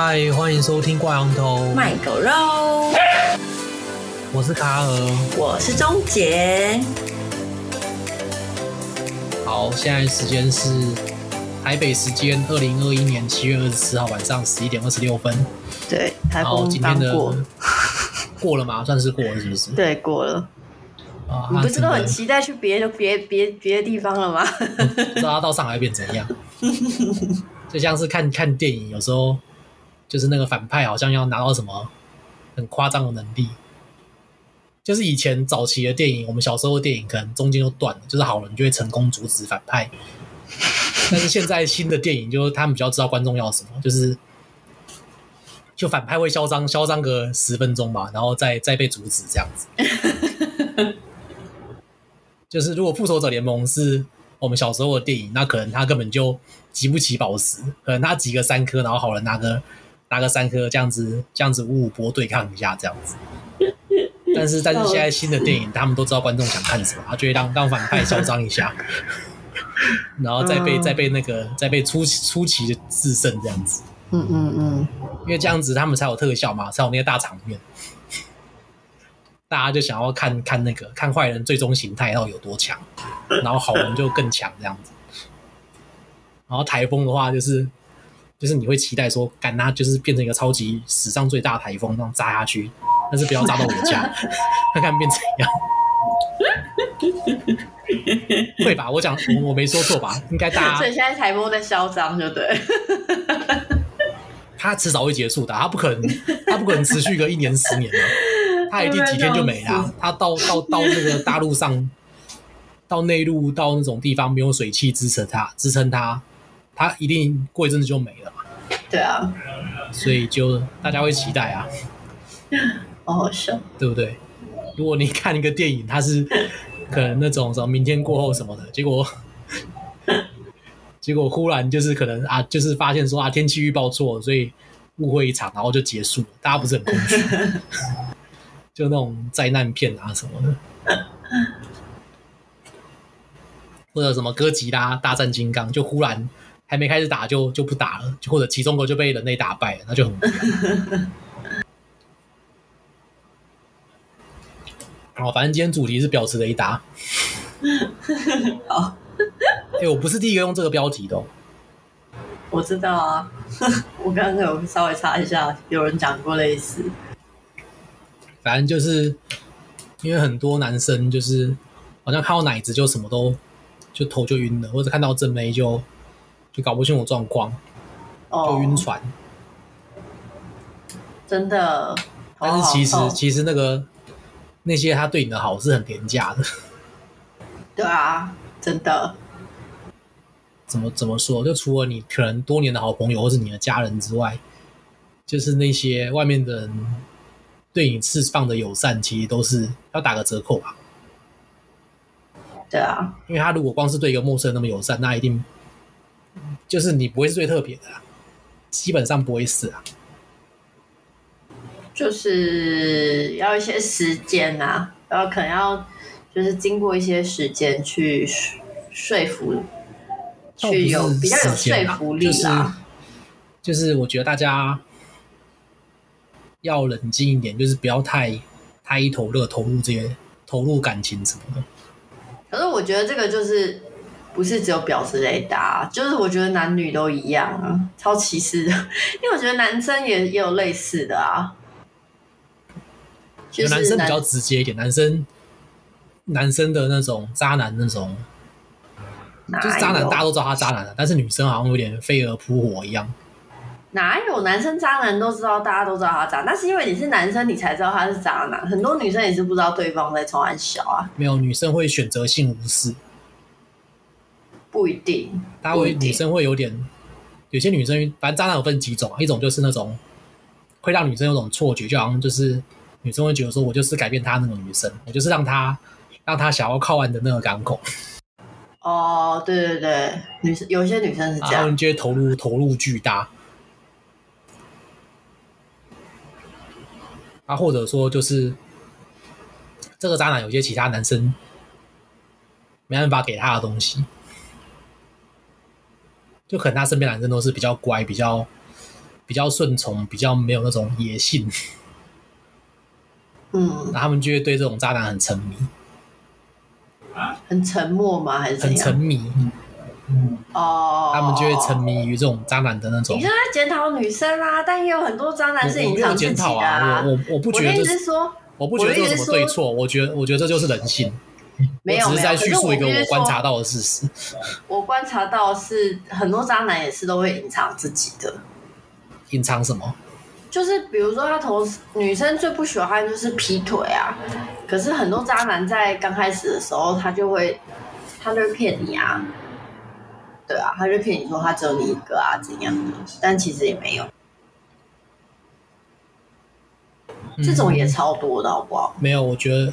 嗨，欢迎收听挂羊头卖狗肉。我是卡尔，我是钟杰。好，现在时间是台北时间二零二一年七月二十四号晚上十一点二十六分。对，台风刚过，过了吗？算是过了，是不是？对，过了。啊，你不是都很期待去别的别别别的地方了吗？不知道他到上海会变怎样。就像是看看电影，有时候就是那个反派好像要拿到什么很夸张的能力。就是以前早期的电影，我们小时候的电影可能中间就断了，就是好人就会成功阻止反派。但是现在新的电影，就是他们比较知道观众要什么，就是就反派会嚣张嚣张个十分钟吧，然后再再被阻止这样子。就是如果复仇者联盟是我们小时候的电影，那可能他根本就集不齐宝石，可能他集个三颗，然后好人拿个拿个三颗，这样子这样子五五波对抗一下这样子。但是但是现在新的电影，他们都知道观众想看什么，他就会让让反派嚣张一下，然后再被再被那个再被出出奇的制胜这样子。嗯嗯嗯，因为这样子他们才有特效嘛，才有那些大场面。大家就想要看看那个看坏人最终形态到底有多强，然后好人就更强这样子。然后台风的话，就是就是你会期待说，赶它就是变成一个超级史上最大的台风，那样炸下去，但是不要砸到我家，看看变怎样。会吧？我讲我我没说错吧？应该大家。所以现在台风在嚣张，就对。它迟早会结束的，它不可能，它不可能持续个一年十年的。它一定几天就没了。它到到到那个大陆上，到内陆到那种地方没有水汽支撑它，支撑它，它一定过一阵子就没了嘛。对啊，所以就大家会期待啊，好好笑，对不对？如果你看一个电影，它是 可能那种什么明天过后什么的，结果 结果忽然就是可能啊，就是发现说啊天气预报错了，所以误会一场，然后就结束了，大家不是很空虚？就那种灾难片啊什么的，或者什么哥吉拉大战金刚，就忽然还没开始打就就不打了，就或者其中国就被人类打败了，那就很无聊。好，反正今天主题是婊子雷达。好，哎、欸，我不是第一个用这个标题的、哦。我知道啊，我刚刚有稍微查一下，有人讲过类似。反正就是因为很多男生就是好像看到奶子就什么都就头就晕了，或者看到正妹就就搞不清楚状况，就晕船。真的，但是其实其实那个那些他对你的好是很廉价的。对啊，真的。怎么怎么说？就除了你可能多年的好朋友或是你的家人之外，就是那些外面的人。对你释放的友善，其实都是要打个折扣吧？对啊，因为他如果光是对一个陌生人那么友善，那一定就是你不会是最特别的，基本上不会是啊。就是要一些时间啊，然后可能要就是经过一些时间去说服，去有比较有说服力啦。就是，就是我觉得大家。要冷静一点，就是不要太太一头热，投入这些投入感情什么的。可是我觉得这个就是不是只有婊子雷达，就是我觉得男女都一样啊，超歧视的。因为我觉得男生也也有类似的啊，就是男生比较直接一点，男生男生的那种渣男那种，就是渣男，大家都知道他渣男了，但是女生好像有点飞蛾扑火一样。哪有男生渣男都知道，大家都知道他渣，那是因为你是男生，你才知道他是渣男。很多女生也是不知道对方在冲安小啊。没有，女生会选择性无视，不一定。大家会女生会有点，有些女生反正渣男有分几种啊，一种就是那种会让女生有种错觉，就好像就是女生会觉得说，我就是改变她那种女生，我就是让她让她想要靠岸的那个港口。哦，对对对，女生有些女生是这样，然后你就会投入投入巨大。啊，或者说就是这个渣男有些其他男生没办法给他的东西，就可能他身边男生都是比较乖、比较比较顺从，比较没有那种野性。嗯，那他们就会对这种渣男很沉迷，很沉默吗？还是很沉迷？哦，他们就会沉迷于这种渣男的那种。你现在检讨女生啦，但也有很多渣男是隐藏自己的啊。我，我，啊、我，我不觉得这是说，我不觉得这有什么对错。我觉得，我觉得这就是人性。没有，我只是在叙述一个我观察到的事实。我观察到是很多渣男也是都会隐藏自己的。隐藏什么？就是比如说，他同时女生最不喜欢就是劈腿啊。可是很多渣男在刚开始的时候，他就会，他就会骗你啊。对啊，他就骗你说他只有你一个啊，怎样的？但其实也没有。这种也超多的，好不好？嗯，没有，我觉得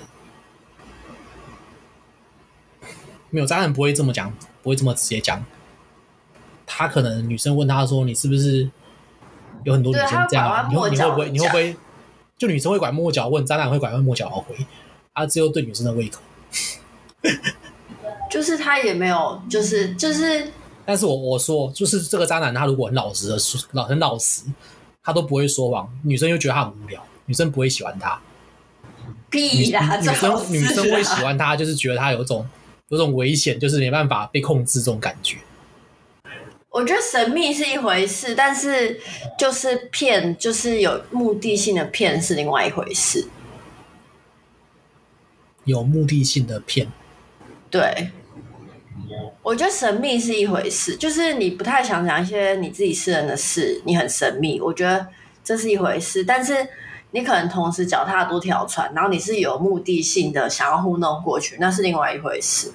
没有渣男不会这么讲，不会这么直接讲。他可能女生问他说：“你是不是？”有很多女生这样，你会你会不会你会不会就女生会拐弯抹角问，渣男会拐弯抹角而回，他只有对女生的胃口。就是他也没有，就是就是。但是我我说，就是这个渣男，他如果很老实的说，老很老实，他都不会说谎，女生又觉得他很无聊，女生不会喜欢他。必啦！女生女生会喜欢他，就是觉得他有种有种危险，就是没办法被控制这种感觉。我觉得神秘是一回事，但是就是骗，就是有目的性的骗是另外一回事。有目的性的骗，对。我觉得神秘是一回事，就是你不太想讲一些你自己私人的事，你很神秘。我觉得这是一回事，但是你可能同时脚踏多条船，然后你是有目的性的想要糊弄过去，那是另外一回事。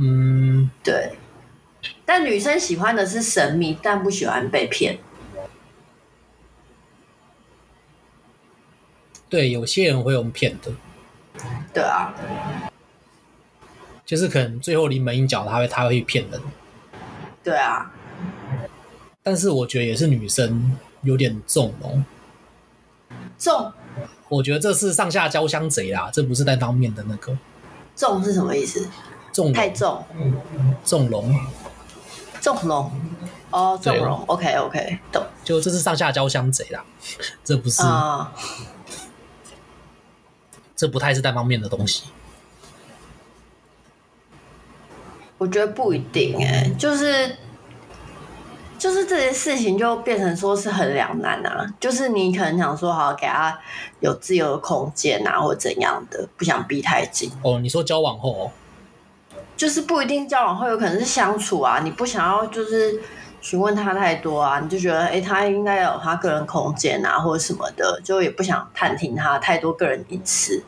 嗯，对。但女生喜欢的是神秘，但不喜欢被骗。对，有些人会用骗的。对啊，就是可能最后临门一脚，他会他会骗人。对啊，但是我觉得也是女生有点重哦。重？我觉得这是上下交相贼啦，这不是单方面的那个。重是什么意思？重太重，重龙。重龙哦，重龙，OK OK，懂。就这是上下交相贼啦，这不是啊，这不太是单方面的东西。我觉得不一定哎、欸，就是就是这些事情就变成说是很两难啊。就是你可能想说好给他有自由的空间啊，或怎样的，不想逼太紧。哦，你说交往后哦。就是不一定交往后有可能是相处啊，你不想要就是询问他太多啊，你就觉得哎、欸，他应该有他个人空间啊，或者什么的，就也不想探听他太多个人隐私。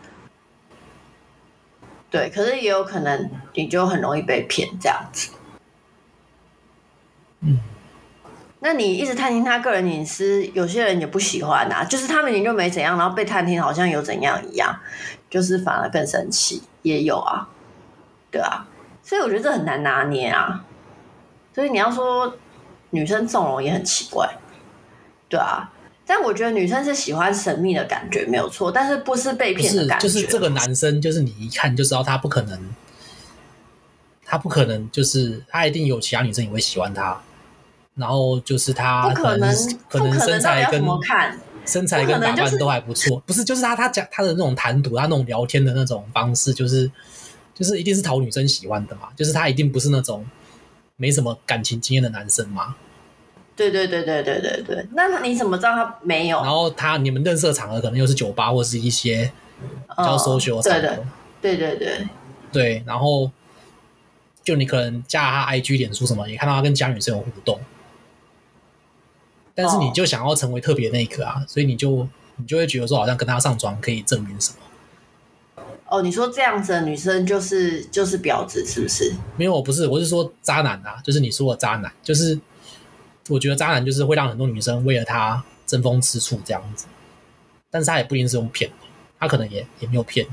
对，可是也有可能你就很容易被骗这样子。嗯，那你一直探听他个人隐私，有些人也不喜欢啊，就是他们明明就没怎样，然后被探听好像有怎样一样，就是反而更生气，也有啊，对啊。所以我觉得这很难拿捏啊，所以你要说女生纵容也很奇怪，对啊。但我觉得女生是喜欢神秘的感觉没有错，但是不是被骗的感觉。就是这个男生，就是你一看就知道他不可能，他不可能，就是他一定有其他女生也会喜欢他。然后就是他不可能，可能身材跟身材跟打扮都还不错，不，是、就是他他讲他的那种谈吐，他那种聊天的那种方式，就是。就是一定是讨女生喜欢的嘛，就是他一定不是那种没什么感情经验的男生嘛。对对对对对对对，那你怎么知道他没有？然后他你们认识的场合可能又是酒吧或是一些比较 social 的场合。哦，对对对对对，然后就你可能加他 IG、脸书什么，也看到他跟其他女生有互动，但是你就想要成为特别那一个啊，所以你就你就会觉得说，好像跟他上床可以证明什么。哦，你说这样子的女生就是就是婊子，是不是？没有，我不是，我是说渣男啊，就是你说的渣男，就是我觉得渣男就是会让很多女生为了他争风吃醋这样子，但是他也不一定是用骗，他可能也也没有骗，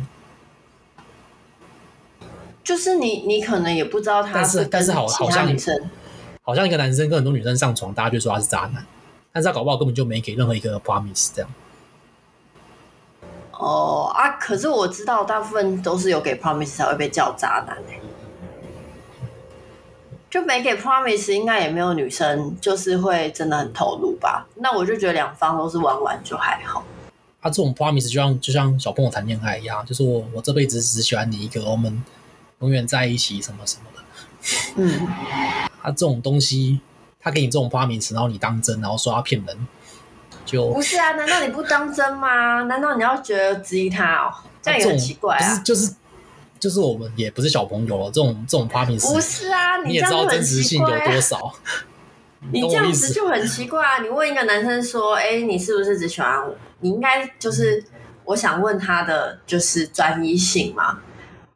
就是你你可能也不知道他是，但是但是好好像女生，好像一个男生跟很多女生上床，大家就说他是渣男，但是他搞不好根本就没给任何一个 promise 这样。哦啊！可是我知道，大部分都是有给 promise 才会被叫渣男，欸、就没给 promise，应该也没有女生就是会真的很投入吧？那我就觉得两方都是玩玩就还好。他、啊、这种 promise 就像就像小朋友谈恋爱一样，就是我我这辈子只喜欢你一个，我们永远在一起什么什么的。嗯，他、啊、这种东西，他给你这种 promise，然后你当真，然后说他骗人，就不是啊？难道你不当真吗？难道你要觉得质疑他哦？这样也很奇怪就是就是我们也不是小朋友了，这种这种 promise 不是啊？你也知道真实性有多少？你这样子就很奇怪啊！你问一个男生说：“哎、欸，你是不是只喜欢我？”你应该就是我想问他的就是专一性嘛？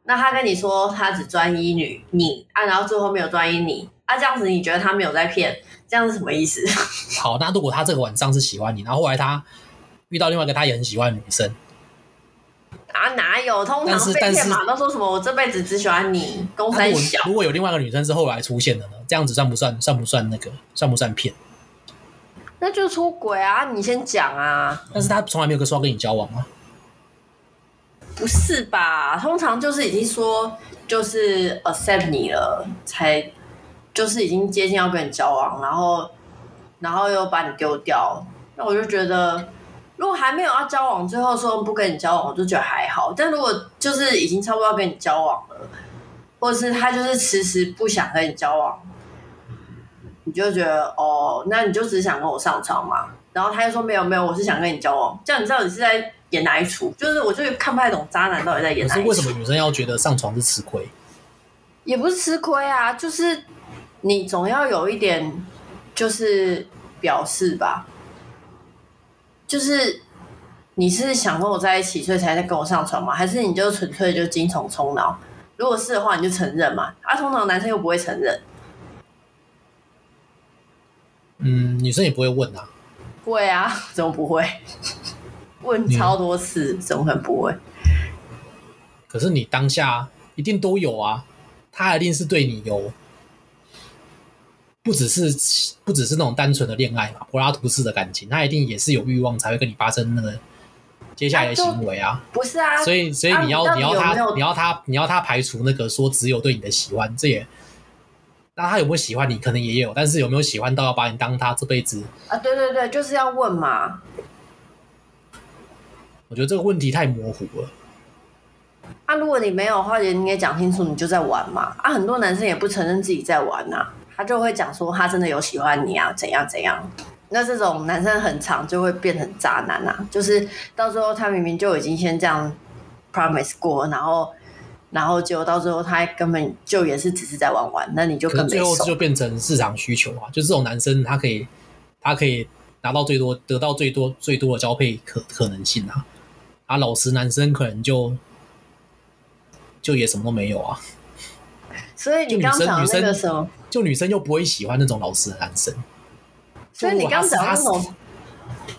那他跟你说他只专一女你啊，然后最后没有专一你啊，这样子你觉得他没有在骗？这样是什么意思？好，那如果他这个晚上是喜欢你，然后后来他遇到另外一个他也很喜欢的女生啊？哪有？通常被骗嘛，都说什么我这辈子只喜欢你，公三小。如果有另外一个女生是后来出现的呢？这样子算不算？算不算那个？算不算骗？那就出轨啊！你先讲啊！但是他从来没有说要跟你交往吗？不是吧？通常就是已经说就是 accept 你了，才就是已经接近要跟你交往，然后然后又把你丢掉。那我就觉得，如果还没有要交往，最后说不跟你交往，我就觉得还好。但如果就是已经差不多要跟你交往了，或者是他就是迟迟不想跟你交往，你就觉得哦，那你就只想跟我上床嘛？然后他又说没有没有，我是想跟你交往。这样你知道你是在。演哪一出？就是我就看不太懂渣男到底在演哪一出。是为什么女生要觉得上床是吃亏？也不是吃亏啊，就是你总要有一点，就是表示吧。就是你是想跟我在一起，所以才在跟我上床吗？还是你就纯粹就精虫充脑？如果是的话，你就承认嘛。啊，通常男生又不会承认。嗯，女生也不会问啊。会啊，怎么不会？问超多次，怎么可能不会？可是你当下一定都有啊，他一定是对你有，不只是不只是那种单纯的恋爱嘛，柏拉图式的感情，他一定也是有欲望才会跟你发生那个接下来的行为啊。不是啊，所以所以你要、啊、你，要他你要他你要他排除那个说只有对你的喜欢，这也那他有没有喜欢你？可能也有，但是有没有喜欢到要把你当他这辈子啊？对对对，就是要问嘛。我觉得这个问题太模糊了。啊，如果你没有的话，你也讲清楚，你就在玩嘛。啊，很多男生也不承认自己在玩呐、啊，他就会讲说他真的有喜欢你啊，怎样怎样。那这种男生很长就会变成渣男啊，就是到时候他明明就已经先这样 promise 过，然后然后结果到最后他根本就也是只是在玩玩，那你就更最后就变成市场需求啊。就这种男生，他可以他可以拿到最多，得到最多最多的交配可可能性啊。啊，老实男生可能就就也什么都没有啊。所以你刚讲那个什么，就女生又不会喜欢那种老实的男生。所以你刚讲那种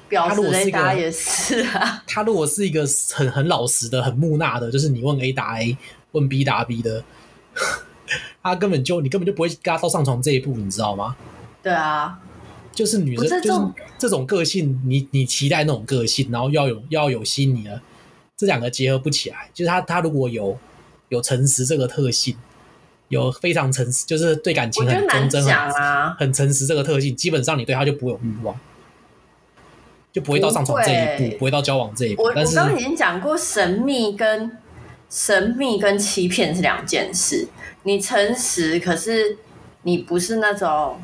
婊子雷达也是啊。他如果是一个很很老实的、很木讷的，就是你问 A 答 A，问 B 答 B 的，他根本就你根本就不会跟他到上床这一步，你知道吗？对啊。就是女生，就是这种个性，你你期待那种个性，然后要有要有吸引你的，这两个结合不起来。就是他他如果有有诚实这个特性，有非常诚实，就是对感情很忠贞啊，很诚实这个特性，基本上你对他就不会有欲望，就不会到上床这一步，不会，到交往这一步。我但我刚刚已经讲过，神秘跟神秘跟欺骗是两件事。你诚实，可是你不是那种。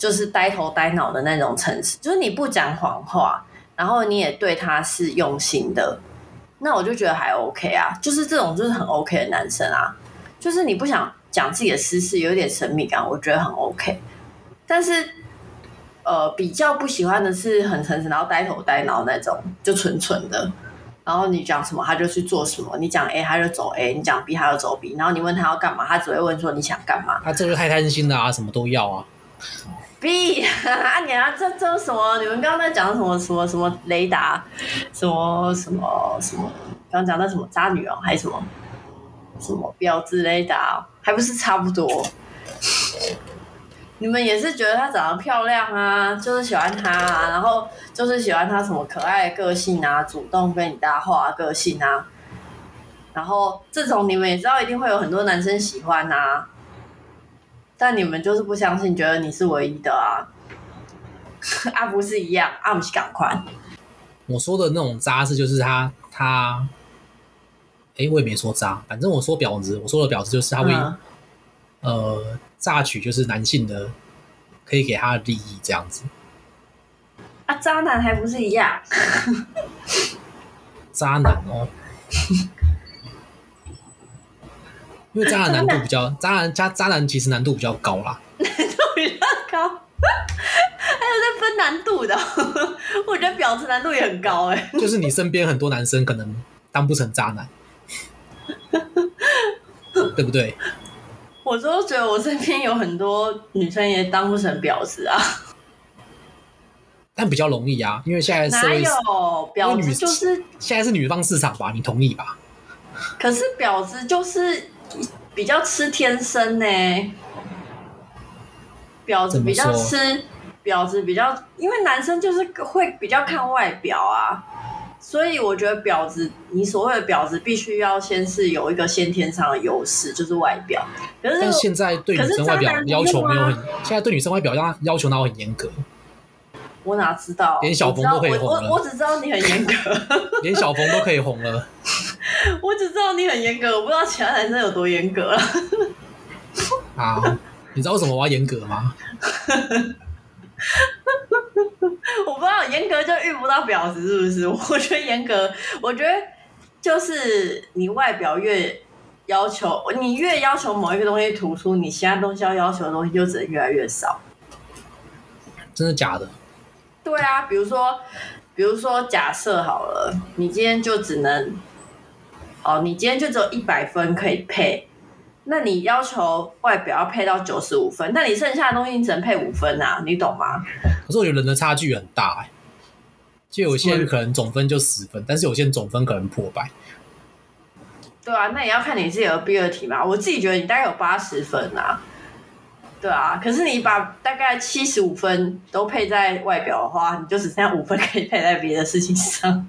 就是呆头呆脑的那种诚实，就是你不讲谎话，然后你也对他是用心的，那我就觉得还 OK 啊。就是这种就是很 OK 的男生啊，就是你不想讲自己的私事，有点神秘感，我觉得很 OK。但是，呃，比较不喜欢的是很诚实，然后呆头呆脑那种，就蠢蠢的。然后你讲什么他就去做什么，你讲 A 他就走 A，你讲 B 他就走 B。然后你问他要干嘛，他只会问说你想干嘛。他这个太贪心了啊，什么都要啊。B 啊，你啊，这这什么？你们刚刚在讲什么？什么什么雷达？什么什么什么？刚刚讲的什么渣女哦，还是什么什么婊子雷达？还不是差不多？你们也是觉得她长得漂亮啊，就是喜欢她啊，然后就是喜欢她什么可爱的个性啊，主动跟你搭话个性啊，然后这种你们也知道，一定会有很多男生喜欢啊。但你们就是不相信，觉得你是唯一的啊。啊，不是一样，啊，不是赶快。我说的那种渣是，就是他他，哎、欸，我也没说渣，反正我说婊子，我说的婊子就是他会、嗯、呃榨取，就是男性的可以给他的利益这样子。啊，渣男还不是一样？渣男哦，因为渣男难度比较，渣男加渣男其实难度比较高啦，难度比较高，还有在分难度的，我觉得婊子难度也很高哎。就是你身边很多男生可能当不成渣男，对不对？我都觉得我身边有很多女生也当不成婊子啊。但比较容易啊，因为现在哪有婊子就是现在是女方市场吧？你同意吧？可是婊子就是比较吃天生呢、欸，婊子比较吃婊子比较，因为男生就是会比较看外表啊，所以我觉得婊子，你所谓的婊子，必须要先是有一个先天上的优势，就是外表。可是但现在对女生外表要求没有很，现在对女生外表要要求哪有很严格。我哪知道？连小冯都可以红了。我我，我只知道你很严格。连小冯都可以红了。我只知道你很严格，我不知道其他男生有多严格。好，你知道为什么我要严格吗？我不知道严格就遇不到婊子，是不是？我觉得严格，我觉得就是你外表越要求，你越要求某一个东西突出，你其他东西要要求的东西就只能越来越少。真的假的？对啊，比如说，比如说，假设好了，你今天就只能，哦，你今天就只有一百分可以配，那你要求外表要配到九十五分，那你剩下的东西你只能配五分啊，你懂吗？可是我觉得人的差距很大哎、欸，就有些人可能总分就十分，但是有些人总分可能破百。对啊，那也要看你自己的 ability 嘛，我自己觉得你大概有八十分啊。对啊，可是你把大概七十五分都配在外表的话，你就只剩下五分可以配在别的事情上。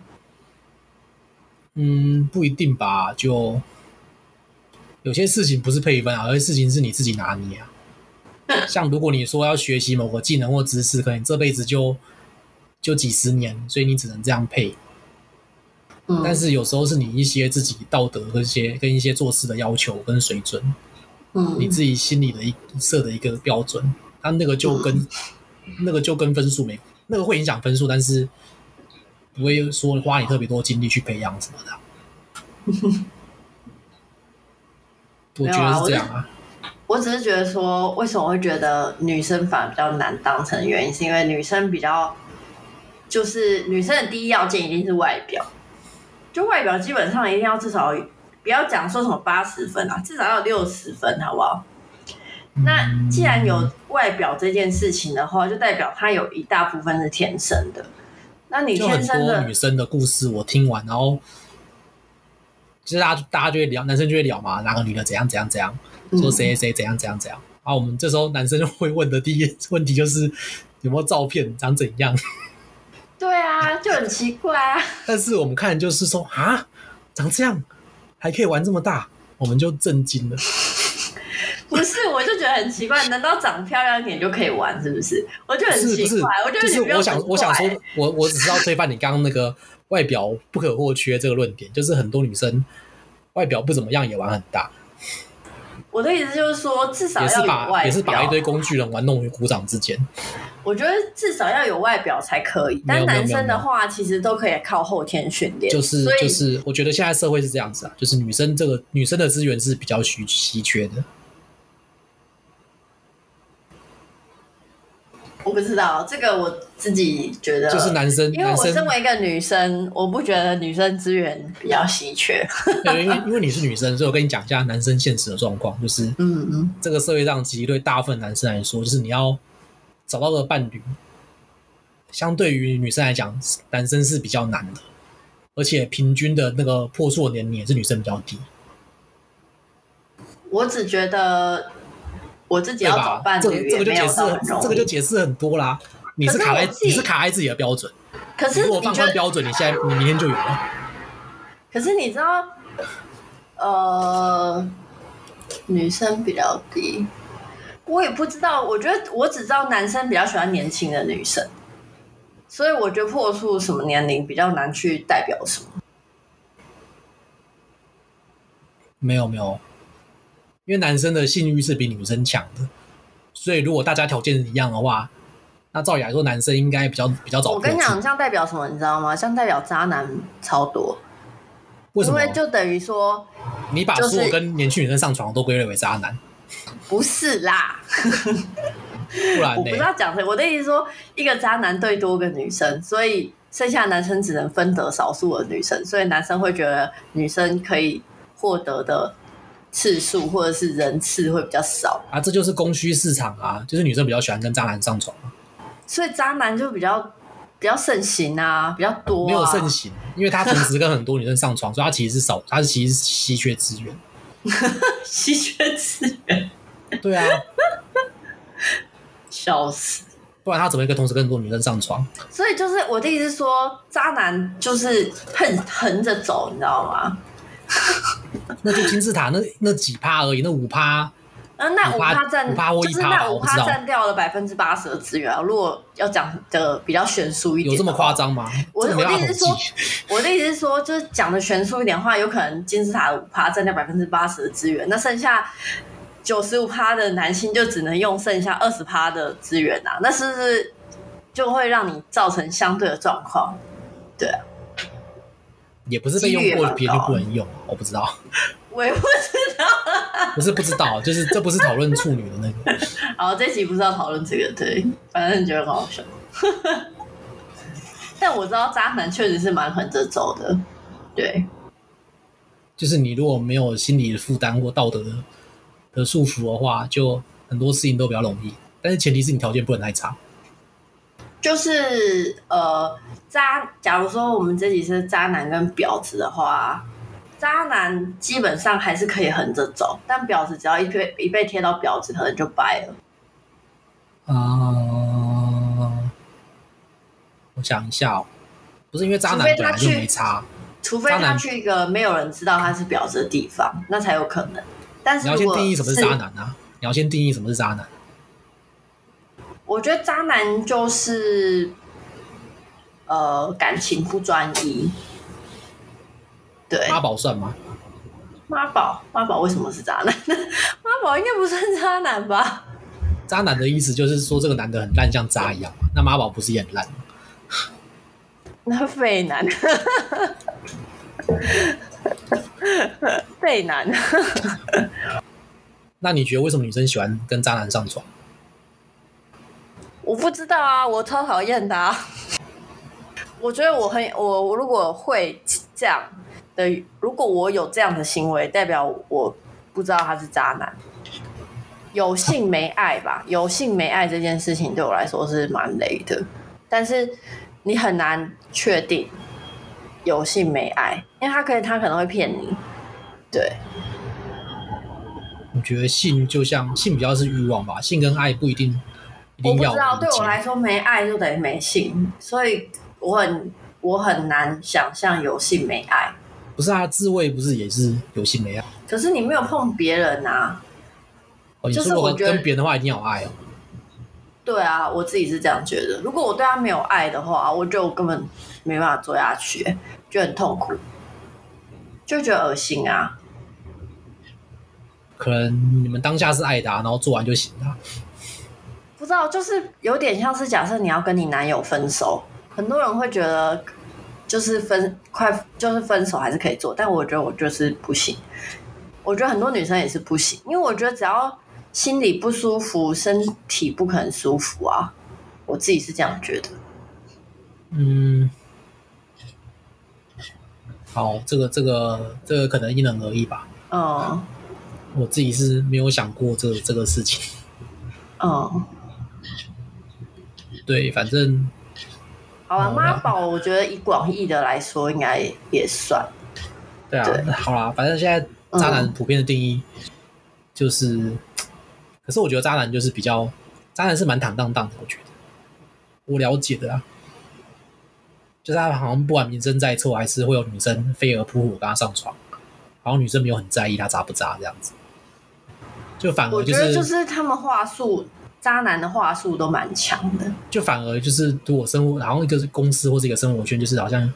嗯，不一定吧，就有些事情不是配分啊，有些事情是你自己拿捏啊。像如果你说要学习某个技能或知识，可能这辈子就就几十年，所以你只能这样配。嗯，但是有时候是你一些自己道德跟一些跟一些做事的要求跟水准。嗯，你自己心里的一设的一个标准，它那个就跟、嗯、那个就跟分数没，那个会影响分数，但是不会说花你特别多精力去培养什么的。我觉得是这样啊。我只是觉得说，为什么会觉得女生反而比较难当成原因，是因为女生比较，就是女生的第一要件一定是外表，就外表基本上一定要至少。不要讲说什么八十分啊，至少要六十分，好不好？那既然有外表这件事情的话，就代表他有一大部分是天生的。那你天生的女生的故事我听完，然后其实大家大家就会聊，男生就会聊嘛，哪个女的怎样怎样怎样，说谁谁怎样怎样怎样。然后我们这时候男生就会问的第一问题就是有没有照片，长怎样？对啊，就很奇怪啊。但是我们看就是说啊，长这样。还可以玩这么大，我们就震惊了。不是，我就觉得很奇怪，难道长漂亮一点就可以玩？是不是？我就很奇怪，我觉得就是我想，我想说，我我只是要推翻你刚刚那个外表不可或缺这个论点，就是很多女生外表不怎么样也玩很大。我的意思就是说，至少要有外表，也是把一堆工具人玩弄于股掌之间。我觉得至少要有外表才可以，但男生的话其实都可以靠后天训练。就是就是，我觉得现在社会是这样子啊，就是女生这个女生的资源是比较稀稀缺的。我不知道这个，我自己觉得就是男生，因为我身为一个女生，我不觉得女生资源比较稀缺。对，因为因为你是女生，所以我跟你讲一下男生现实的状况，就是嗯嗯，这个社会上其实对大部分男生来说，就是你要找到个伴侣，相对于女生来讲，男生是比较难的，而且平均的那个破处年龄也是女生比较低。我只觉得。我自己要找伴侣，这个这个就解释，这个就解释很多啦。你是卡在你是卡在自己的标准，可是如果放宽标准，你现在你明天就有了。可是你知道，呃，女生比较低，我也不知道，我觉得我只知道男生比较喜欢年轻的女生，所以我觉得破处什么年龄比较难去代表什么。没有没有，因为男生的性欲是比女生强的，所以如果大家条件一样的话，那照理来说，男生应该比较比较早。我跟你讲，这样代表什么？你知道吗？这样代表渣男超多。为什么？因为就等于说，你把所有跟年轻女生上床都归类为渣男？不是啦，不然呢？我不知道讲什么。我的意思是说，一个渣男对多个女生，所以剩下的男生只能分得少数的女生，所以男生会觉得女生可以。获得的次数或者是人次会比较少啊，这就是供需市场啊，就是女生比较喜欢跟渣男上床，所以渣男就比较比较盛行啊，比较多、啊。没有盛行，因为他同时跟很多女生上床，所以他其实是少，他是其实是稀缺资源。稀缺资源。对啊，笑死！不然他怎么会跟同时跟很多女生上床？所以就是我的意思是说，渣男就是横横着走，你知道吗？那就金字塔那那几趴而已，那五趴，嗯，那五趴占五趴或一趴，就是那五趴占掉了百分之八十的资源啊。如果要讲的比较悬殊一点，有这么夸张吗？我我的意思是说，我的意思是说，就是讲的悬殊一点的话，有可能金字塔的五趴占掉百分之八十的资源，那剩下九十五趴的男性就只能用剩下二十趴的资源啊，那是不是就会让你造成相对的状况？对啊。也不是被用过，别人就不能用，我不知道。我也不知道，不是不知道，就是这不是讨论处女的那个。好，这期不是要讨论这个，对，反正你觉得很好笑。但我知道渣男确实是蛮横着走的，对。就是你如果没有心理的负担或道德的的束缚的话，就很多事情都比较容易。但是前提是你条件不能太差。就是呃，渣。假如说我们这里是渣男跟婊子的话，渣男基本上还是可以横着走，但婊子只要一被一被贴到婊子，可能就掰了。啊、呃，我想一下哦，不是因为渣男本来就没差，除非他去一个没有人知道他是婊子的地方，那才有可能。但是你要先定义什么是渣男啊？你要先定义什么是渣男。我觉得渣男就是，呃，感情不专一。对，妈宝算吗？妈宝，妈宝为什么是渣男？妈宝应该不算渣男吧？渣男的意思就是说这个男的很烂，像渣一样。那妈宝不是也很烂吗？那废男，废男。那你觉得为什么女生喜欢跟渣男上床？我不知道啊，我超讨厌的啊。我觉得我很我如果会这样的，如果我有这样的行为，代表我不知道他是渣男。有性没爱吧，有性没爱这件事情对我来说是蛮雷的。但是你很难确定有性没爱，因为他可以他可能会骗你。对，我觉得性就像性比较是欲望吧，性跟爱不一定。我不知道，对我来说，没爱就等于没性，所以我很我很难想象有性没爱。不是啊，自慰不是也是有性没爱？可是你没有碰别人啊。哦，你说我跟别人的话一定要有爱哦。对啊，我自己是这样觉得。如果我对他没有爱的话，我就根本没办法做下去，就很痛苦，就觉得恶心啊。可能你们当下是爱的啊，然后做完就行了。不知道，就是有点像是假设你要跟你男友分手，很多人会觉得就是分快就是分手还是可以做，但我觉得我就是不行。我觉得很多女生也是不行，因为我觉得只要心里不舒服，身体不可能舒服啊。我自己是这样觉得。嗯，好，这个这个这个可能因人而异吧。嗯，我自己是没有想过这个这个事情。嗯。对，反正好了，妈宝，我觉得以广义的来说，应该也算。对啊，对好啦，反正现在渣男普遍的定义就是，嗯、可是我觉得渣男就是比较，渣男是蛮坦荡荡的，我觉得我了解的啊，就是他好像不管名声再臭，还是会有女生飞蛾扑火跟他上床，然后女生没有很在意他渣不渣这样子。就反而我觉就是得就是他们话术，渣男的话术都蛮强的。就反而就是如果生活，然后一个是公司或者一个生活圈，就是好像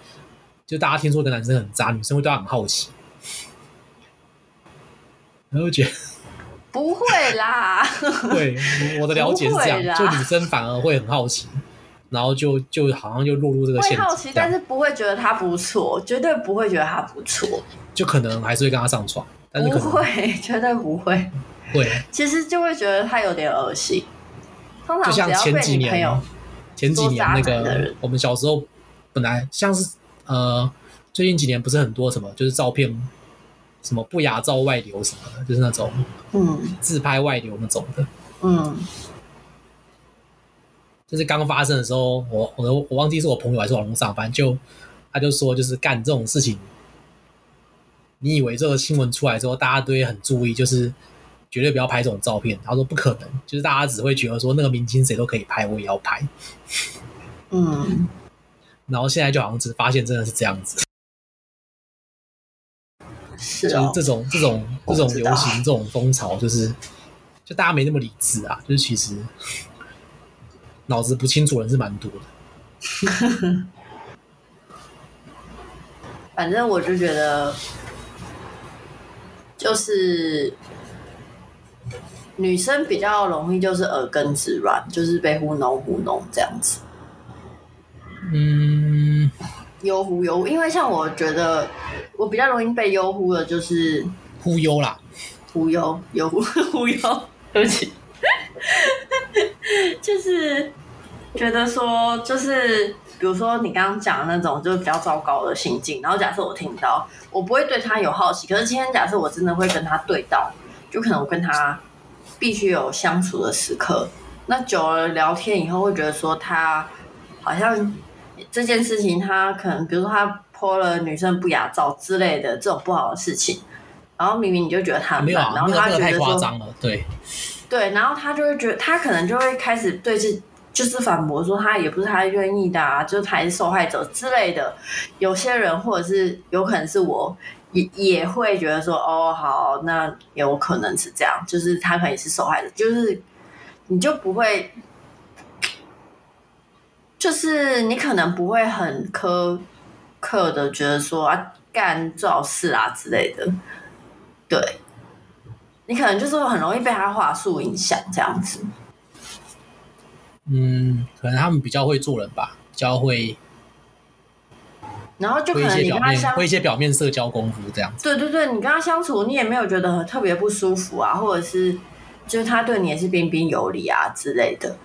就大家听说一个男生很渣，女生会对他很好奇，然后觉得不会啦，对我的了解是这样，就女生反而会很好奇，然后就就好像就落入这个陷阱，会好奇，但是不会觉得他不错，绝对不会觉得他不错，就可能还是会跟他上床，但是不会，绝对不会。会，其实就会觉得他有点恶心。通就像前几年，前几年那个我们小时候本来像是呃，最近几年不是很多什么，就是照片什么不雅照外流什么的，就是那种嗯自拍外流那种的。嗯，就是刚发生的时候，我我我忘记是我朋友还是网络上，反正就他就说，就是干这种事情，你以为这个新闻出来之后，大家都会很注意，就是绝对不要拍这种照片。他说不可能，就是大家只会觉得说那个明星谁都可以拍，我也要拍。嗯，然后现在就好像只发现真的是这样子，就是是哦，这种这种这种流行这种风潮，就是就大家没那么理智啊，就是其实脑子不清楚人是蛮多的。反正我就觉得，就是女生比较容易就是耳根子软，就是被糊弄糊弄这样子，嗯，悠忽悠忽。因为像我觉得，我比较容易被悠忽的，就是忽悠啦。忽悠悠忽 忽悠，对不起，就是觉得说，就是比如说你刚刚讲的那种，就是比较糟糕的心境。然后假设我听到，我不会对他有好奇，可是今天假设我真的会跟他对到，就可能我跟他必须有相处的时刻。那久了聊天以后，会觉得说他好像这件事情，他可能比如说他 po 了女生不雅照之类的这种不好的事情。然后明明你就觉得他很烂，没有啊，然后他觉得说，夸张了，对，对，然后他就会觉得，他可能就会开始对这就是反驳说他也不是他愿意的啊，就是他也是受害者之类的。有些人或者是有可能是我也也会觉得说，哦，好，那有可能是这样，就是他可能是受害者，就是你就不会，就是你可能不会很苛刻的觉得说啊，干最好事啊之类的。对，你可能就是很容易被他话术影响这样子。嗯，可能他们比较会做人吧，比较会然后就可能你跟他相，会一些表面社交功夫这样子。对对对，你跟他相处，你也没有觉得特别不舒服啊，或者是就是他对你也是彬彬有礼啊之类的。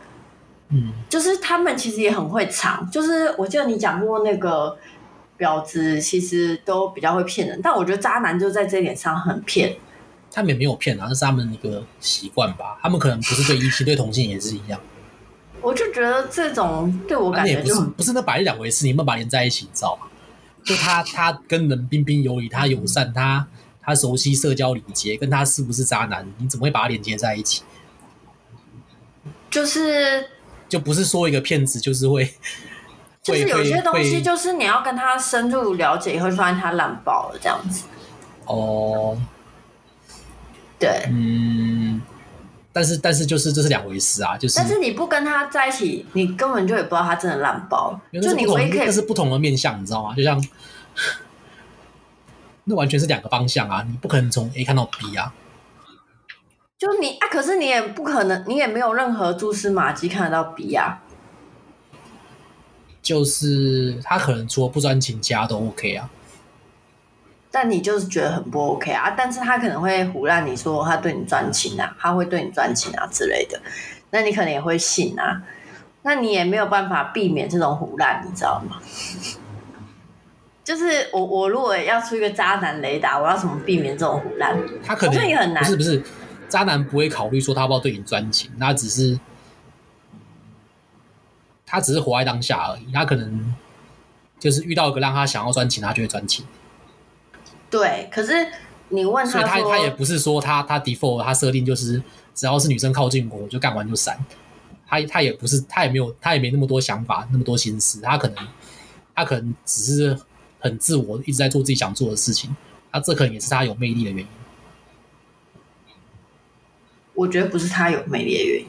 嗯，就是他们其实也很会藏，就是我记得你讲过那个婊子其实都比较会骗人，但我觉得渣男就在这一点上很骗。他们也没有骗啊，这是他们一个习惯吧。他们可能不是对异性，对同性也是一样。我就觉得这种对我感觉就是不是那摆两回事，你们把连在一起，你知道吗？就他他跟人彬彬有礼，他友善，他他熟悉社交礼节，跟他是不是渣男，你怎么会把他连接在一起？就是就不是说一个骗子就是会，就是有些东西，就是你要跟他深入了解以后，就发现他烂爆了这样子。哦，对，嗯，但是但是就是这是两回事啊，就是但是你不跟他在一起，你根本就也不知道他真的烂爆了。因为那不同就是你唯一可以那是不同的面相，你知道吗？就像那完全是两个方向啊，你不可能从 A 看到 B 啊。就你啊，可是你也不可能，你也没有任何蛛丝马迹看得到 B 啊。就是他可能除了不专情，其他都 OK 啊。但你就是觉得很不 OK 啊，但是他可能会胡乱你说他对你专情啊，他会对你专情啊之类的，那你可能也会信啊，那你也没有办法避免这种胡乱，你知道吗？就是我我如果要出一个渣男雷达，我要怎么避免这种胡乱？他可能也很难不是不是，渣男不会考虑说他要不要对你专情，他只是他只是活在当下而已，他可能就是遇到一个让他想要专情，他就会专情。对，可是你问所以他他，他也不是说他他 default 他设定就是只要是女生靠近我，我就干完就闪。他他也不是他也没有他也没那么多想法那么多心思，他可能他可能只是很自我，一直在做自己想做的事情。那这可能也是他有魅力的原因。我觉得不是他有魅力的原因。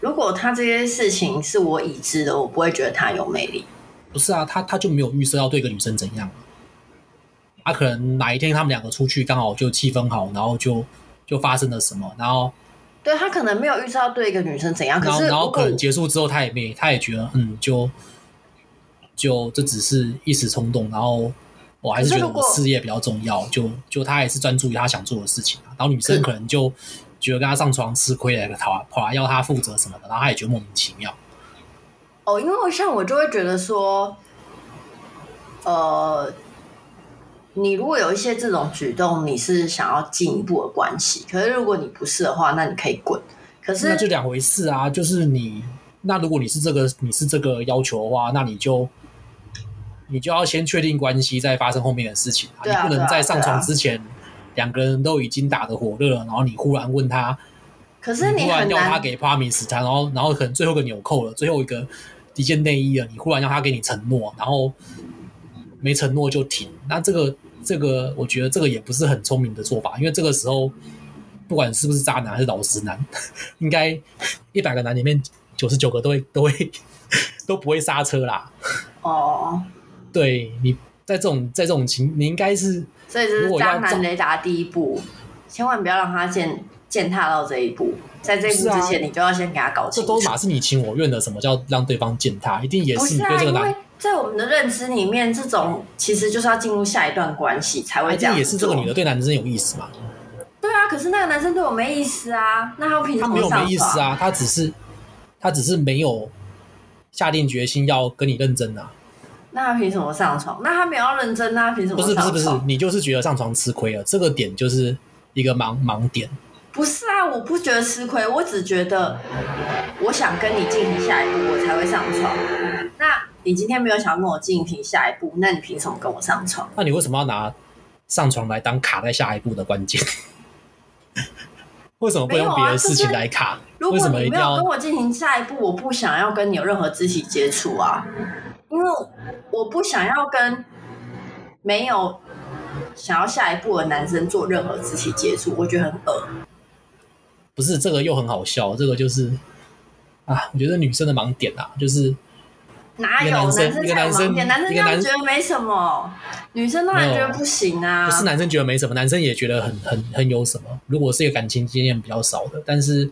如果他这些事情是我已知的，我不会觉得他有魅力。不是啊，他他就没有预设要对一个女生怎样。他可能哪一天他们两个出去刚好就气氛好，然后就就发生了什么，然后对他可能没有预知到对一个女生怎样，可是然后可能结束之后他也没他也觉得嗯就就这只是一时冲动，然后我还是觉得我事业比较重要，就就他还是专注于他想做的事情，然后女生可能就。觉得跟他上床吃亏了，他跑来要他负责什么的，然后他也觉得莫名其妙。哦，因为像我就会觉得说，呃，你如果有一些这种举动，你是想要进一步的关系，可是如果你不是的话，那你可以滚。可是那就两回事啊，就是你那如果你是这个你是这个要求的话，那你就你就要先确定关系，再发生后面的事情啊，你不能在上床之前。两个人都已经打得火热了，然后你忽然问他，可是你，你忽然要他给 promise 他，然后然后可能最后一个纽扣了，最后一个一件内衣了，你忽然要他给你承诺，然后没承诺就停，那这个这个我觉得这个也不是很聪明的做法，因为这个时候不管是不是渣男还是老实男，应该一百个男里面九十九个都会都会都不会刹车啦。哦，对，你在这种在这种情，你应该是。所以这是渣男雷达第一步，千万不要让他践践踏到这一步。在这一步之前，你就要先给他搞清楚。这都马是你情我愿的，什么叫让对方践踏？一定也是你对这个男。在我们的认知里面，这种其实就是要进入下一段关系才会这样。也是这个女的对男生有意思嘛？对啊，可是那个男生对我没意思啊，那他凭什么？他没有没意思啊，他只是他只是没有下定决心要跟你认真啊。那他凭什么上床？那他没有要认真，那他凭什么上床？不是不是不是，你就是觉得上床吃亏了，这个点就是一个盲盲点。不是啊，我不觉得吃亏，我只觉得我想跟你进行下一步，我才会上床。那你今天没有想要跟我进行下一步，那你凭什么跟我上床？那你为什么要拿上床来当卡在下一步的关键？为什么不用别的事情来卡？啊就是、为什么一定要跟我进行下一步？我不想要跟你有任何肢体接触啊。因为我不想要跟没有想要下一步的男生做任何肢体接触，我觉得很恶。不是这个又很好笑，这个就是啊，我觉得女生的盲点啊，就是哪有男生才有盲点？男生男生觉得没什么，女生当然觉得不行啊。不是男生觉得没什么，男生也觉得很很很有什么。如果是一个感情经验比较少的，但是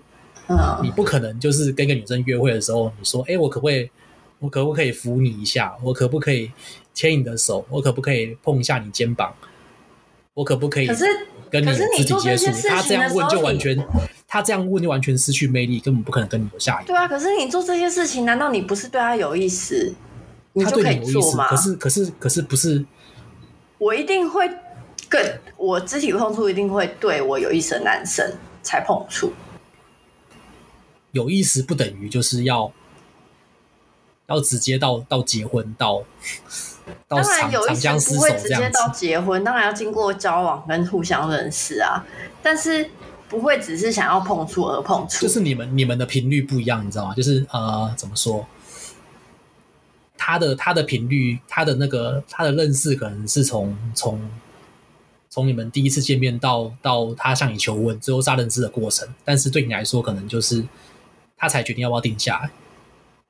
嗯，你不可能就是跟一个女生约会的时候，你说，哎，我可不可以？我可不可以扶你一下？我可不可以牵你的手？我可不可以碰一下你肩膀？我可不可以可是跟你肢体接触？他这样问就完全，他这样问就完全失去魅力，根本不可能跟你有下一步。对啊，可是你做这些事情，难道你不是对他有意思？他就可以做吗？可是，可是，可是不是？我一定会跟我肢体碰触，一定会对我有意思的男生才碰触。有意思不等于就是要。要直接到到结婚到，到当然有一些不会直接到结婚，当然要经过交往跟互相认识啊。但是不会只是想要碰触而碰触，就是你们你们的频率不一样，你知道吗？就是呃，怎么说？他的他的频率，他的那个他的认识，可能是从从从你们第一次见面到到他向你求婚，最后是他认识的过程。但是对你来说，可能就是他才决定要不要定下来。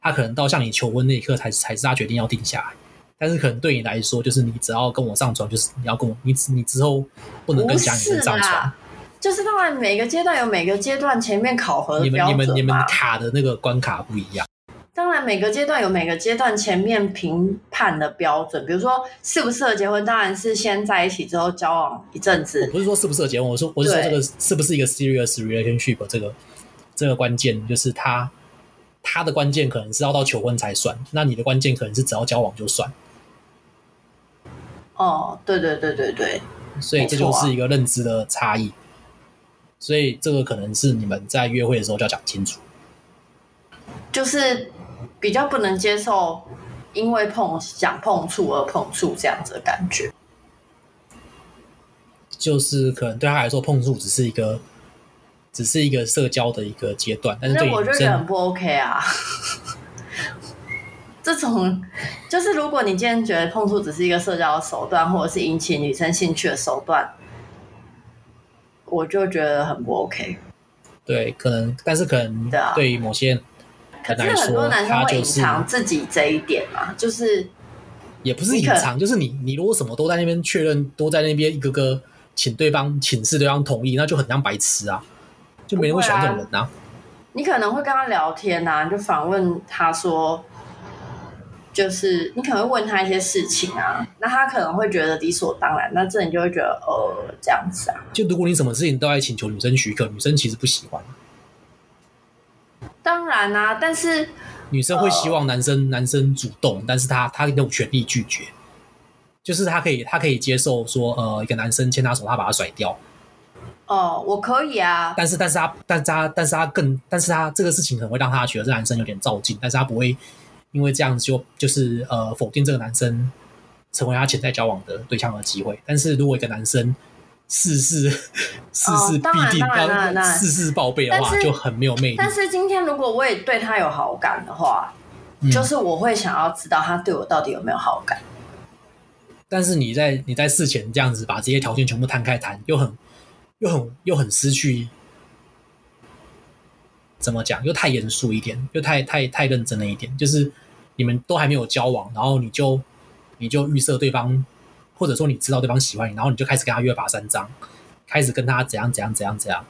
他可能到向你求婚那一刻才才是他决定要定下来，但是可能对你来说，就是你只要跟我上床，就是你要跟我，你你之后不能跟其他女生上床。就是当然每个阶段有每个阶段前面考核的你们你们你们卡的那个关卡不一样。当然每个阶段有每个阶段前面评判的标准，比如说适不适合结婚，当然是先在一起之后交往一阵子。不是说适不适合结婚，我说我是说这个是不是一个 serious relationship 这个这个关键就是他。他的关键可能是要到求婚才算，那你的关键可能是只要交往就算。哦，对对对对对，所以这就是一个认知的差异。啊、所以这个可能是你们在约会的时候就要讲清楚，就是比较不能接受因为碰想碰触而碰触这样子的感觉，就是可能对他来说碰触只是一个。只是一个社交的一个阶段，但是我觉得很不 OK 啊。这种就是，如果你今天觉得碰触只是一个社交的手段，或者是引起女生兴趣的手段，我就觉得很不 OK。对，可能，但是可能对于某些可是很多男生会隐藏自己这一点嘛，就是也不是隐藏，就是你你如果什么都在那边确认，都在那边一个个请对方请示对方同意，那就很像白痴啊，就没人会喜欢这种人啊。你可能会跟他聊天呐、啊，你就反问他说，就是你可能会问他一些事情啊，那他可能会觉得理所当然，那这你就会觉得呃这样子啊。就如果你什么事情都在请求女生许可，女生其实不喜欢。当然啊，但是女生会希望男生、呃、男生主动，但是他他有权利拒绝，就是他可以他可以接受说呃一个男生牵他手，他把他甩掉。哦，我可以啊，但是，但是他，但是他，但是他更，但是他这个事情可能会让他觉得这男生有点照镜，但是他不会因为这样子就就是呃否定这个男生成为他潜在交往的对象的机会。但是如果一个男生事事事事必定要事事报备的话，就很没有魅力。但是今天如果我也对他有好感的话，嗯，就是我会想要知道他对我到底有没有好感。但是你在你在事前这样子把这些条件全部摊开谈，又很。又很又很失去，怎么讲？又太严肃一点，又太太太认真了一点。就是你们都还没有交往，然后你就你就预设对方，或者说你知道对方喜欢你，然后你就开始跟他约法三章，开始跟他怎样怎样怎样怎样，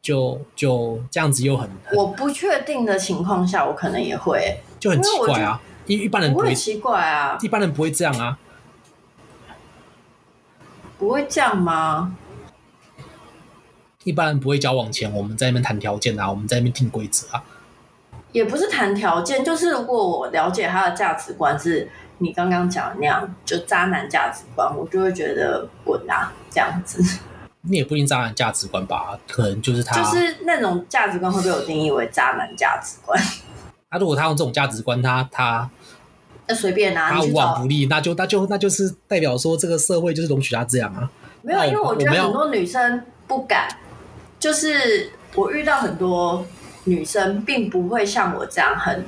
就就这样子又很，很我不确定的情况下，我可能也会就很奇怪啊。一一般人不会奇怪啊，一般人不会这样啊，不会这样吗？一般人不会交往前，我们在那边谈条件啊，我们在那边定规则啊。也不是谈条件，就是如果我了解他的价值观是你刚刚讲的那样，就渣男价值观，我就会觉得滚啊这样子。你也不一定渣男价值观吧？可能就是他，就是那种价值观会被我定义为渣男价值观。那、啊、如果他用这种价值观，他他那随便啊，他无往不利，那就那就那就是代表说这个社会就是容许他这样啊。没有，因为我觉得很多女生不敢。就是我遇到很多女生，并不会像我这样很，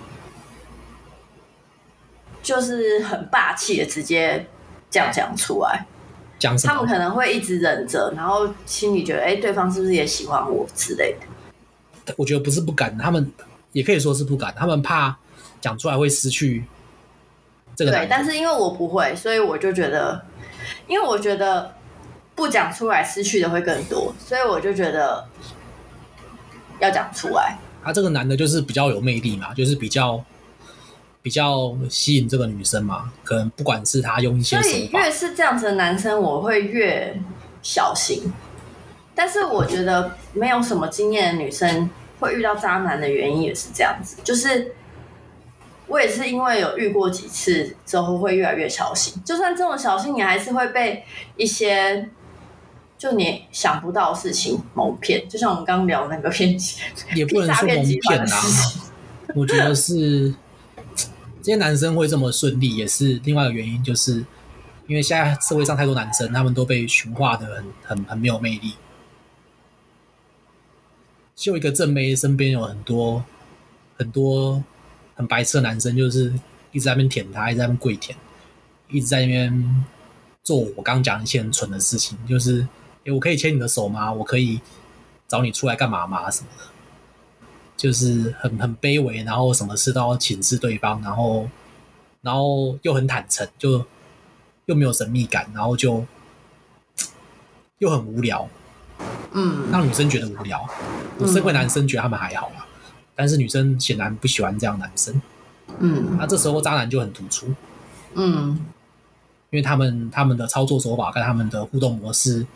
就是很霸气的直接这样讲出来。讲什么？他们可能会一直忍着，然后心里觉得，哎，对方是不是也喜欢我之类的？我觉得不是不敢，他们也可以说是不敢，他们怕讲出来会失去这个。对，但是因为我不会，所以我就觉得，因为我觉得。不讲出来，失去的会更多，所以我就觉得要讲出来。他、啊、这个男的就是比较有魅力嘛，就是比较比较吸引这个女生嘛。可能不管是他用一些手法，所以越是这样子的男生，我会越小心。但是我觉得没有什么经验的女生会遇到渣男的原因也是这样子，就是我也是因为有遇过几次之后会越来越小心。就算这种小心，你还是会被一些。就你想不到事情蒙骗，就像我们刚聊那个骗局，也不能说蒙骗啊。我觉得是这些男生会这么顺利，也是另外一个原因，就是因为现在社会上太多男生，他们都被驯化的很很很没有魅力。就一个正妹身边有很多很多很白痴的男生，就是一直在那边舔她，一直在那边跪舔，一直在那边做我刚刚讲一些很蠢的事情，就是。哎，我可以牵你的手吗？我可以找你出来干嘛吗？什么的，就是很很卑微，然后什么事都要请示对方，然后然后又很坦诚，就又没有神秘感，然后就又很无聊，嗯，让女生觉得无聊。我身为男生觉得他们还好啦，但是女生显然不喜欢这样男生，嗯，那这时候渣男就很突出，嗯，因为他们他们的操作手法跟他们的互动模式。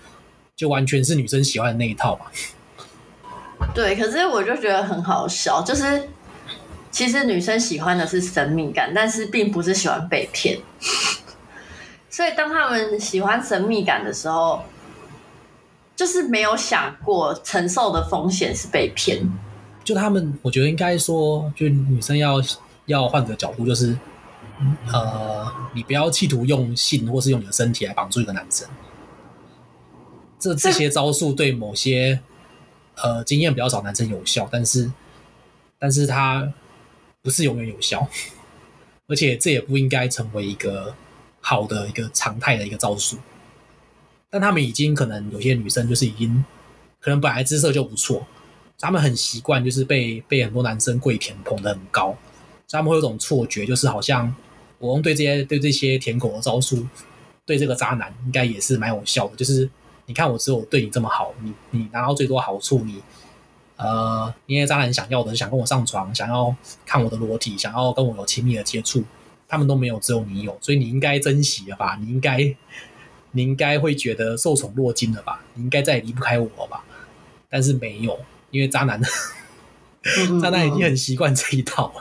就完全是女生喜欢的那一套嘛？对，可是我就觉得很好笑，就是其实女生喜欢的是神秘感，但是并不是喜欢被骗。所以当他们喜欢神秘感的时候，就是没有想过承受的风险是被骗。就他们，我觉得应该说，就女生要要换个角度，就是呃，你不要企图用性或是用你的身体来绑住一个男生。这这些招数对某些呃经验比较少男生有效，但是但是它不是永远有效，而且这也不应该成为一个好的一个常态的一个招数。但他们已经可能有些女生就是已经可能本来姿色就不错，他们很习惯就是被被很多男生跪舔捧得很高，他们会有种错觉，就是好像我用对这些对这些舔狗的招数，对这个渣男应该也是蛮有效的。就是你看我只有对你这么好，你你拿到最多好处，你呃，因为渣男想要的是想跟我上床，想要看我的裸体，想要跟我有亲密的接触，他们都没有，只有你有，所以你应该珍惜了吧？你应该你应该会觉得受宠若惊了吧？你应该再也离不开我了吧？但是没有。因为渣男，渣男已经很习惯这一套，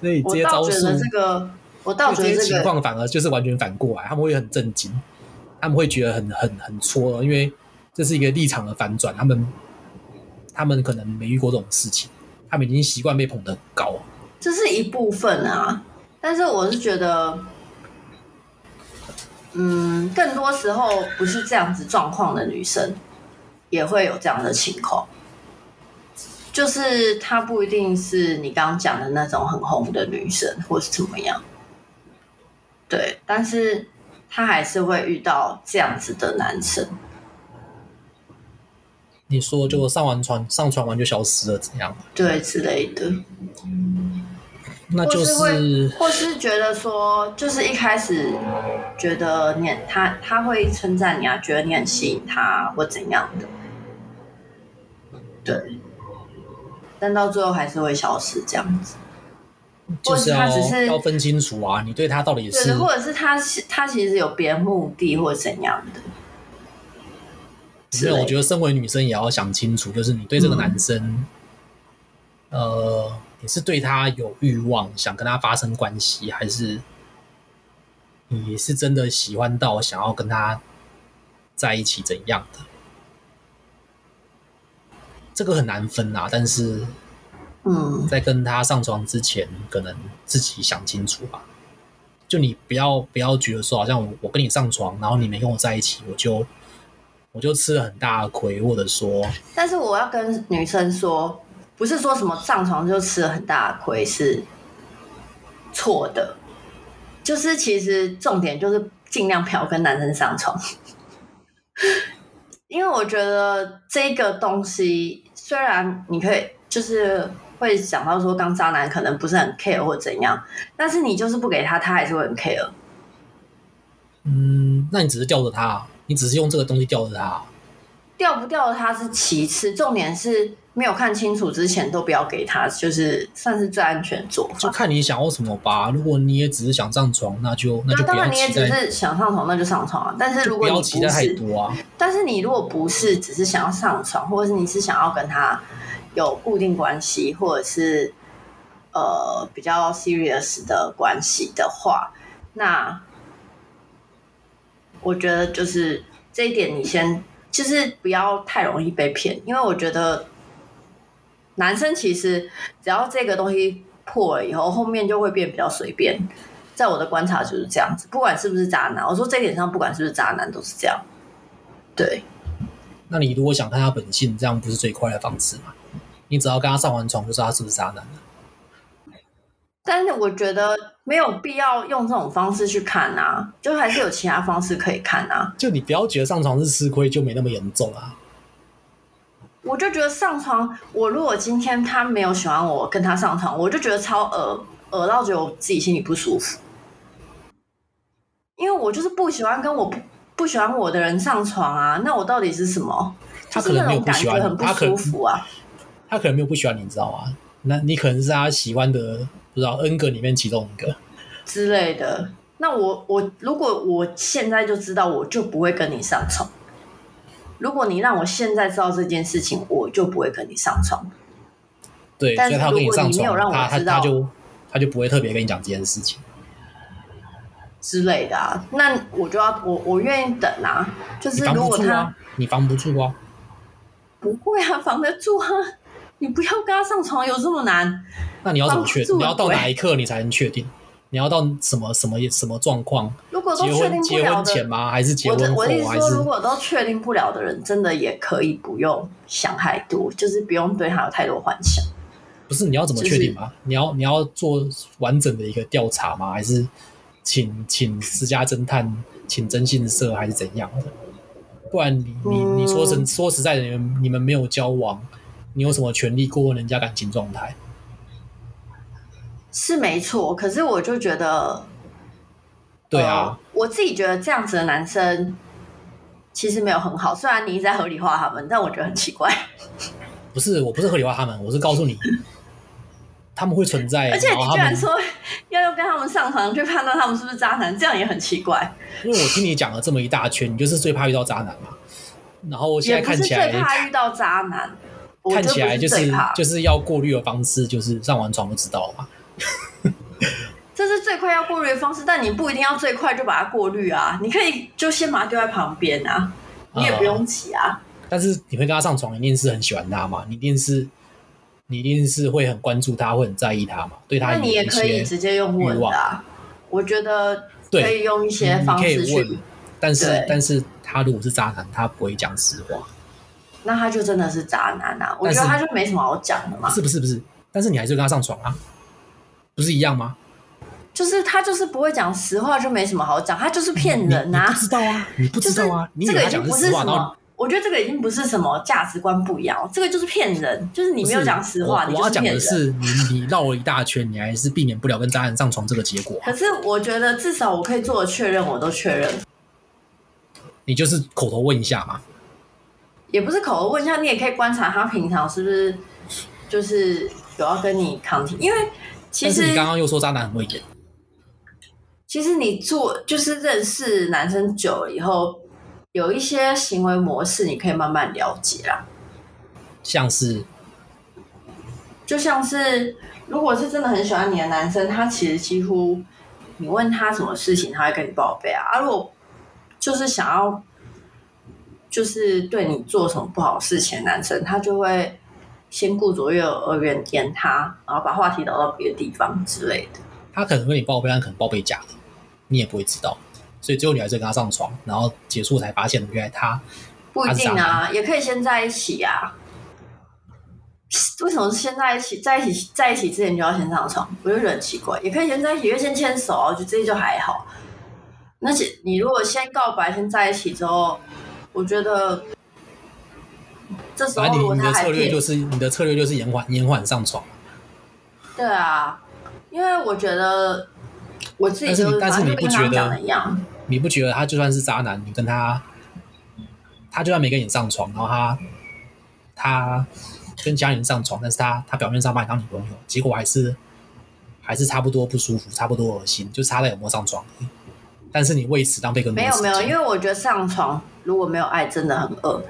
所以这些招数，这个，我倒觉得这些情况反而就是完全反过来，他们会很震惊，他们会觉得很很很戳，因为这是一个立场的反转，他们他们可能没遇过这种事情，他们已经习惯被捧得高，这是一部分啊，但是我是觉得，嗯，更多时候不是这样子状况的女生也会有这样的情况。就是她不一定是你刚刚讲的那种很红的女生，或是怎么样，对，但是她还是会遇到这样子的男生。你说就上完船，上船完就消失了，怎样？对，之类的。那就是，或是，或是觉得说，就是一开始觉得你他他会称赞你啊，觉得你很吸引他或怎样的，对。但到最后还是会消失，这样子，就是他只是要分清楚啊，你对他到底是，或者是他他其实有别的目的或者怎样的。没有，我觉得身为女生也要想清楚，就是你对这个男生，嗯、呃，你是对他有欲望，想跟他发生关系，还是你是真的喜欢到想要跟他在一起怎样的？这个很难分啊，但是，嗯，在跟他上床之前，可能自己想清楚吧。就你不要不要觉得说，好像我我跟你上床，然后你没跟我在一起，我就我就吃了很大的亏，或者说，但是我要跟女生说，不是说什么上床就吃了很大的亏是错的，就是其实重点就是尽量不要跟男生上床，因为我觉得这个东西。虽然你可以就是会想到说，当渣男可能不是很 care 或怎样，但是你就是不给他，他还是会很 care。嗯，那你只是吊着他，你只是用这个东西吊着他，吊不吊着他是其次，重点是没有看清楚之前都不要给他，就是算是最安全做法。就看你想要什么吧。如果你也只是想上床，那就那。当然你也只是想上床，那就上床啊。但是如果你不是，不要期待太多啊。但是你如果不是只是想要上床，或者是你是想要跟他有固定关系，或者是呃比较 serious 的关系的话，那我觉得就是这一点，你先就是不要太容易被骗，因为我觉得。男生其实只要这个东西破了以后，后面就会变比较随便。在我的观察就是这样子，不管是不是渣男，我说这一点上，不管是不是渣男都是这样。对。那你如果想看他本性，这样不是最快的方式吗？你只要跟他上完床，就知道他是不是渣男了。但是我觉得没有必要用这种方式去看啊，就还是有其他方式可以看啊。就你不要觉得上床是吃亏，就没那么严重啊。我就觉得上床，我如果今天他没有喜欢我，跟他上床，我就觉得超恶，恶到觉得我自己心里不舒服。因为我就是不喜欢跟我不不喜欢我的人上床啊，那我到底是什么？他可能没有不喜欢你，很不舒服啊。他可能没有不喜欢你，你知道吗？那你可能是他喜欢的，不知道 N 个里面其中一个之类的。那我我如果我现在就知道，我就不会跟你上床。如果你让我现在知道这件事情，我就不会跟你上床。对，但是如果你没有让我知道，他他就他就不会特别跟你讲这件事情之类的啊。那我就要我我愿意等啊。就是如果他你防不住啊，不会啊，防得住啊。你不要跟他上床，有这么难？那你要怎么确定？你要到哪一刻你才能确定？你要到什么什么什么状况？如果都确定不了的，结婚前吗？还是结婚后？我的意思说，如果都确定不了的人，真的也可以不用想太多，就是不用对他有太多幻想。不是你要怎么确定吗？就是、你要你要做完整的一个调查吗？还是请请私家侦探，请征信社，还是怎样的？不然你你你说实、嗯、说实在的，你们你们没有交往，你有什么权利过问人家感情状态？是没错，可是我就觉得，对啊、呃，我自己觉得这样子的男生其实没有很好。虽然你一直在合理化他们，但我觉得很奇怪。不是，我不是合理化他们，我是告诉你，他们会存在。而且你居然说要用跟他们上床去判断他们是不是渣男，这样也很奇怪。因为我听你讲了这么一大圈，你就是最怕遇到渣男嘛。然后我现在看起来也不是最怕遇到渣男，看起来就是是就是要过滤的方式，就是上完床就知道了嘛。这是最快要过滤的方式，但你不一定要最快就把它过滤啊，你可以就先把它丢在旁边啊，你也不用急啊。嗯、但是你会跟他上床，一定是很喜欢他嘛？你一定是你一定是会很关注他，会很在意他嘛？对他，那你也可以直接用问的啊。我觉得可以用一些方式去问，但是但是他如果是渣男，他不会讲实话，那他就真的是渣男啊！我觉得他就没什么好讲的嘛。是不是不是？但是你还是跟他上床啊？不是一样吗？就是他就是不会讲实话，就没什么好讲，他就是骗人啊！不知道啊，你不知道啊，这个已经不是什么，我觉得这个已经不是什么价值观不一样，这个就是骗人，就是你没有讲实话，你就是骗人。我要讲的是，你你绕了一大圈，你还是避免不了跟渣男上床这个结果。可是我觉得至少我可以做的确认，我都确认。你就是口头问一下嘛，也不是口头问一下，你也可以观察他平常是不是就是有要跟你抗体，因为。其实你刚刚又说渣男很会演。其实你做就是认识男生久了以后，有一些行为模式你可以慢慢了解啦。像是，就像是，如果是真的很喜欢你的男生，他其实几乎你问他什么事情，他会跟你报备啊。啊，如果就是想要，就是对你做什么不好的事情的男生，他就会。先顾左右而言言他，然后把话题导到别的地方之类的。他可能跟你报备，但可能报备假的，你也不会知道。所以最后你还是跟他上床，然后结束才发现原来他不一定啊，也可以先在一起啊。为什么是先在一起？在一起在一起之前就要先上床？我就觉得很奇怪。也可以先在一起，因为先牵手啊，我觉得这些就还好。而且你如果先告白，先在一起之后，我觉得。反正你你的策略就是你的策略就是延缓延缓上床。对啊，因为我觉得我自己就是，但是你不觉得？你不觉得他就算是渣男，你跟他，他就算没跟你上床，然后他他跟家人上床，但是他他表面上把你当女朋友，结果还是还是差不多不舒服，差不多恶心，就差在有没有上床。但是你为此浪费更多。没有没有，因为我觉得上床如果没有爱，真的很恶。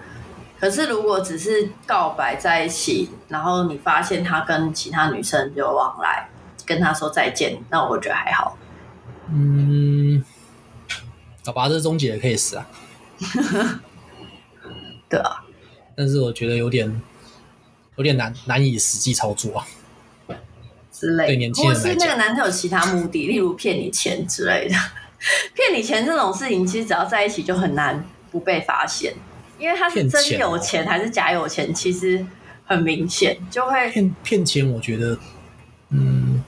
可是，如果只是告白在一起，然后你发现他跟其他女生有往来，跟他说再见，那我觉得还好。嗯，好吧，这是终结的 case 啊。对啊，但是我觉得有点有点难难以实际操作啊。之类，对年轻人或是那个男生有其他目的，例如骗你钱之类的。骗你钱这种事情，其实只要在一起就很难不被发现。因为他是真有钱还是假有钱，其实很明显，就会骗骗钱。我觉得，嗯，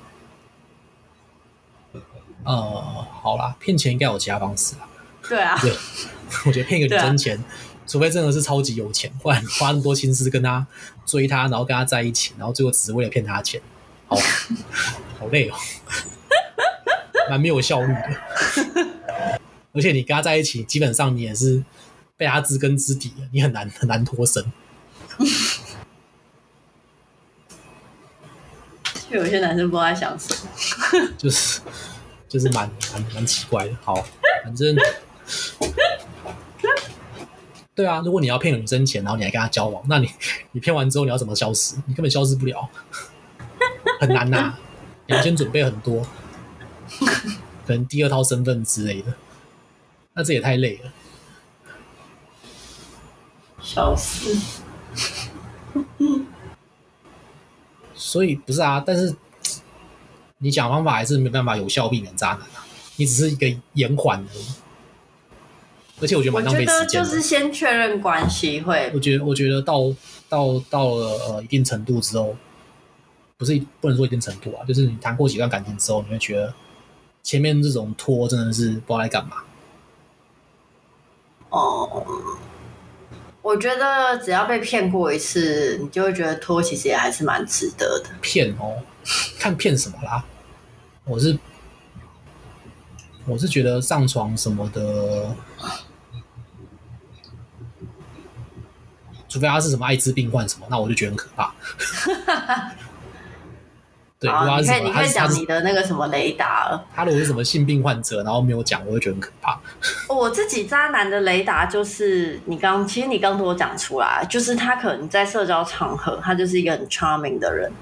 呃，好啦，骗钱应该有其他方式啊。对啊，对，我觉得骗一个女生钱，啊、除非真的是超级有钱，不然花那么多心思跟他追他，然后跟他在一起，然后最后只是为了骗他钱，好，好累哦，蛮没有效率的。而且你跟他在一起，基本上你也是。被他知根知底的，你很难很难脱身。就 有些男生不知道在想什么，就是就是蛮蛮蛮奇怪的。好，反正 对啊，如果你要骗女生钱，然后你还跟他交往，那你你骗完之后你要怎么消失？你根本消失不了，很难呐、啊。你要先准备很多，可能第二套身份之类的，那这也太累了。笑死！所以不是啊，但是你讲方法还是没办法有效避免渣男啊。你只是一个延缓而已，而且我觉得蛮浪费时间就是先确认关系会。我觉得，我觉得到到到了呃一定程度之后，不是不能说一定程度啊，就是你谈过几段感情之后，你会觉得前面这种拖真的是不知道在干嘛。哦。我觉得只要被骗过一次，你就会觉得拖其实也还是蛮值得的。骗哦，看骗什么啦？我是我是觉得上床什么的，除非他是什么艾滋病患什么，那我就觉得很可怕。对，你可以你可以讲你的那个什么雷达。他如果是什么性病患者，然后没有讲，我会觉得很可怕。我自己渣男的雷达就是你刚，其实你刚跟我讲出来，就是他可能在社交场合，他就是一个很 charming 的人，